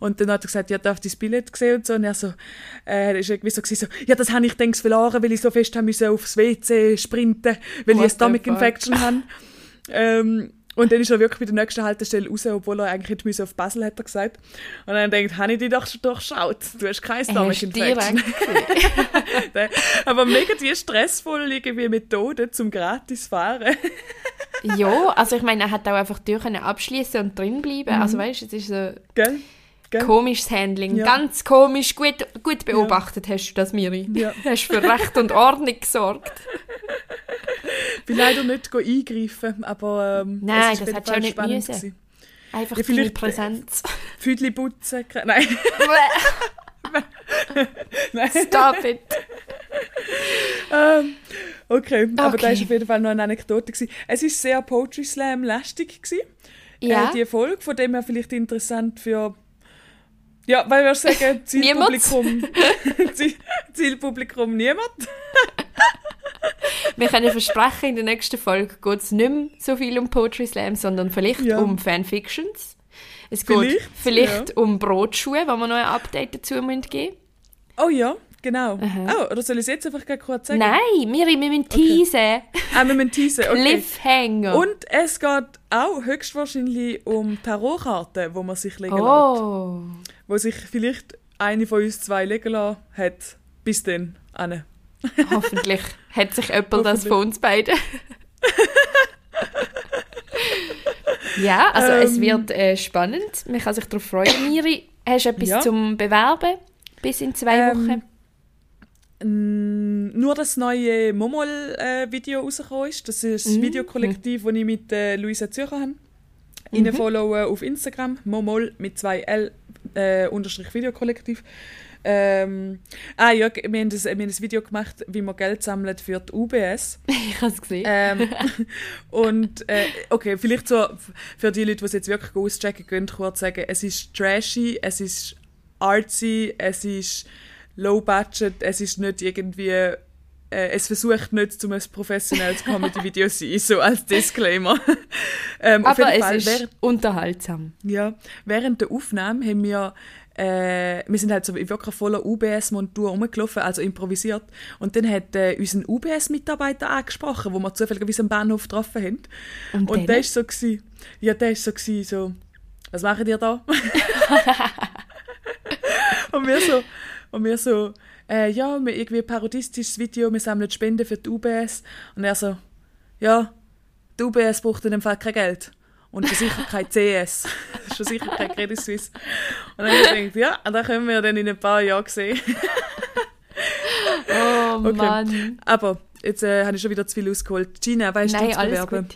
Und dann hat er gesagt, ja, darf das Billett gesehen und so. Und er so, äh, ist irgendwie so, gewesen, so, ja, das habe ich denkst verloren, weil ich so fest haben müssen aufs WC sprinten, weil ich eine What Stomach? Infection habe. (laughs) Ähm, Und dann ist er wirklich bei der nächsten Haltestelle raus, obwohl er eigentlich hätte auf Basel, hat er gesagt. Und dann denkt, habe ich dich doch durchschaut. Du hast kein Stomach (laughs) Infection. Aber mega die stressvolle irgendwie Methode zum gratis fahren. ja, also ich meine, er hat auch einfach Tür abschließen und drin bleiben. Mhm. Also weißt du, es ist so Gell? Gell? komisches Handling. Ja. Ganz komisch. Gut, gut beobachtet hast du das, Miri. Ja. (laughs) Hast für Recht und Ordnung gesorgt. bin leider nicht eingreifen, aber ähm, Nein, das Fall auch nicht müssen. gewesen. Einfach Ja, deine Präsenz. (laughs) Füdli putzen, (laughs) nein. nein. Stop it. Ähm, okay, aber Okay. da war auf jeden Fall noch eine Anekdote. Gewesen. Es war sehr Poetry Slam-lastig. gewesen, Ja. Äh, die Folge, von dem her vielleicht interessant für... Ja, weil wir sagen. Zielpublikum... (laughs) Ziel- Zielpublikum niemand. (laughs) (laughs) Wir können versprechen, in der nächsten Folge geht es nicht mehr so viel um Poetry Slam, sondern vielleicht Ja. um Fanfictions. Es geht Vielleicht, vielleicht, um Brotschuhe, wo wir noch ein Update dazu müssen geben Oh ja, genau. Oh, oder soll ich es jetzt einfach kurz sagen? Nein, Miri, wir müssen teasen. Ah, wir müssen teasen, okay. Cliffhanger. Und es geht auch höchstwahrscheinlich um Tarotkarten, wo man sich legen lässt. Wo sich vielleicht eine von uns zwei legen lassen hat. Bis dann. Anne. Hoffentlich hat sich jemand das von uns beiden. ja, also es Ähm. wird äh, spannend. Man kann sich darauf freuen. Miri, hast du etwas Ja. zum Bewerben bis in zwei Ähm, Wochen? Nur das neue Momol-Video rausgekommen ist. Das ist das Mhm. Videokollektiv, das ich mit äh, Luisa Zürcher habe. Ihnen followen auf Instagram. Momol mit zwei L äh, unterstrich Videokollektiv. Ähm, ah ja, wir haben, das, wir haben ein Video gemacht, wie man Geld sammelt für die UBS. (laughs) Ich habe es gesehen. Ähm, (laughs) und äh, okay, vielleicht so für die Leute, die es jetzt wirklich auschecken können, kurz sagen, es ist trashy, es ist artsy, es ist low budget, es ist nicht irgendwie, äh, es versucht nicht, zum ein professionelles Comedy-Video zu sein, so als Disclaimer. (laughs) ähm, auf Aber jeden es Fall, ist während, unterhaltsam. ja, während der Aufnahme haben wir äh, wir sind halt so in wirklich voller UBS-Montur rumgelaufen, also improvisiert. Und dann hat äh, unseren UBS-Mitarbeiter angesprochen, wo wir zufälligerweise am Bahnhof getroffen haben. Und, Und der ist so gsi, ja, der ist so gsi, so, was machen ihr da? (laughs) (laughs) und wir so, und wir so, äh, ja, wir irgendwie ein parodistisches Video, wir sammeln Spenden für die UBS. Und er so, ja, die UBS braucht in dem Fall kein Geld. Und schon sicher kein CS. (laughs) schon sicher kein Credit Suisse. Und dann habe ich gedacht, ja, da können wir dann in ein paar Jahren sehen. Oh Okay. Mann. Aber jetzt äh, habe ich schon wieder zu viel ausgeholt. Gina, weißt du Nein, zu alles bewerben?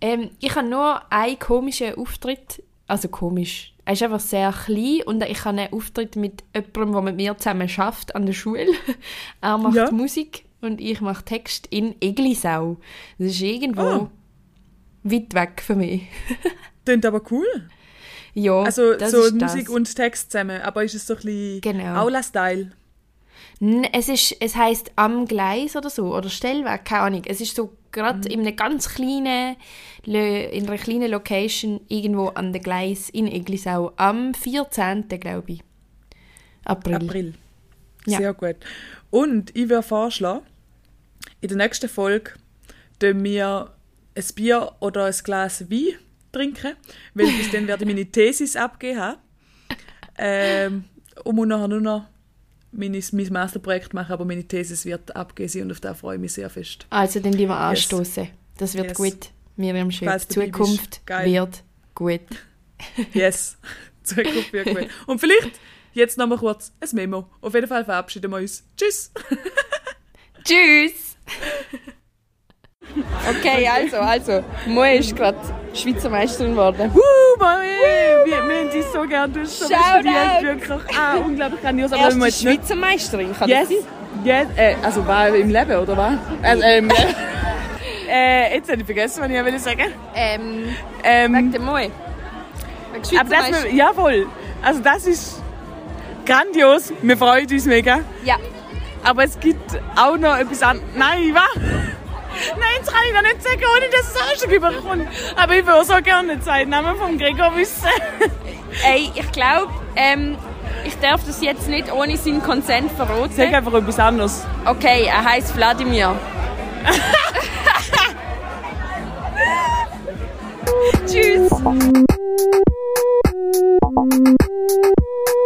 Ähm, ich habe nur einen komischen Auftritt, also komisch. Er ist einfach sehr klein und ich habe einen Auftritt mit jemandem, der mit mir zusammen schafft an der Schule. (laughs) er macht Ja. Musik und ich mache Text in Eglisau. Das ist irgendwo Ah. weit weg von mir. (laughs) Klingt aber cool. Ja, Also so Musik das. und Text zusammen. Aber ist es so ein bisschen Genau. Aula-Style? Es, ist, es heisst am Gleis oder so, oder Stellwerk, keine Ahnung. Es ist so gerade in einem ganz kleinen, in einer kleinen Location irgendwo an der Gleis in Eglisau am 14. glaube ich. April. April. Ja. Sehr gut. Und ich würde vorschlagen, in der nächsten Folge tun wir ein Bier oder ein Glas Wein trinken, weil bis dann werde ich meine (laughs) Thesis abgeben haben. Ähm, und muss nachher nur noch meine, mein Masterprojekt machen, aber meine Thesis wird abgegeben sein und auf das freue ich mich sehr fest. Also dann die wir anstoßen. Das wird Yes. gut. Miriam bist. Zukunft wird gut. (laughs) Yes. Zukunft wird gut. Und vielleicht jetzt noch mal kurz ein Memo. Auf jeden Fall verabschieden wir uns. Tschüss! (laughs) Tschüss! Okay, also, also. Mo ist gerade Schweizer Meisterin geworden. Uh, Marie, wir, wir haben dich so gern. Du hast so studiert, wirklich. Ah, unglaublich grandios. Aber wir nicht... Schweizer Meisterin, kann Yes, yes, äh, also war im Leben, oder was? Also, ähm, (laughs) äh, jetzt habe ich vergessen, was ich will sagen. Ähm, Ähm, wegen dem Moi. Wegen Schweizer aber das, Meisterin. jawohl, also das ist grandios. Wir freuen uns mega. Ja. Aber es gibt auch noch etwas anderes. Nein, was? Nein, das kann ich dir nicht sagen, ohne dass es Arschig überkommt. Aber ich würde auch gerne den Zeitnamen von Gregor wissen. Ey, ich glaube, ähm, ich darf das jetzt nicht ohne seinen Konsent verraten. Sag einfach etwas anderes. Okay, er heißt Wladimir. (laughs) Tschüss.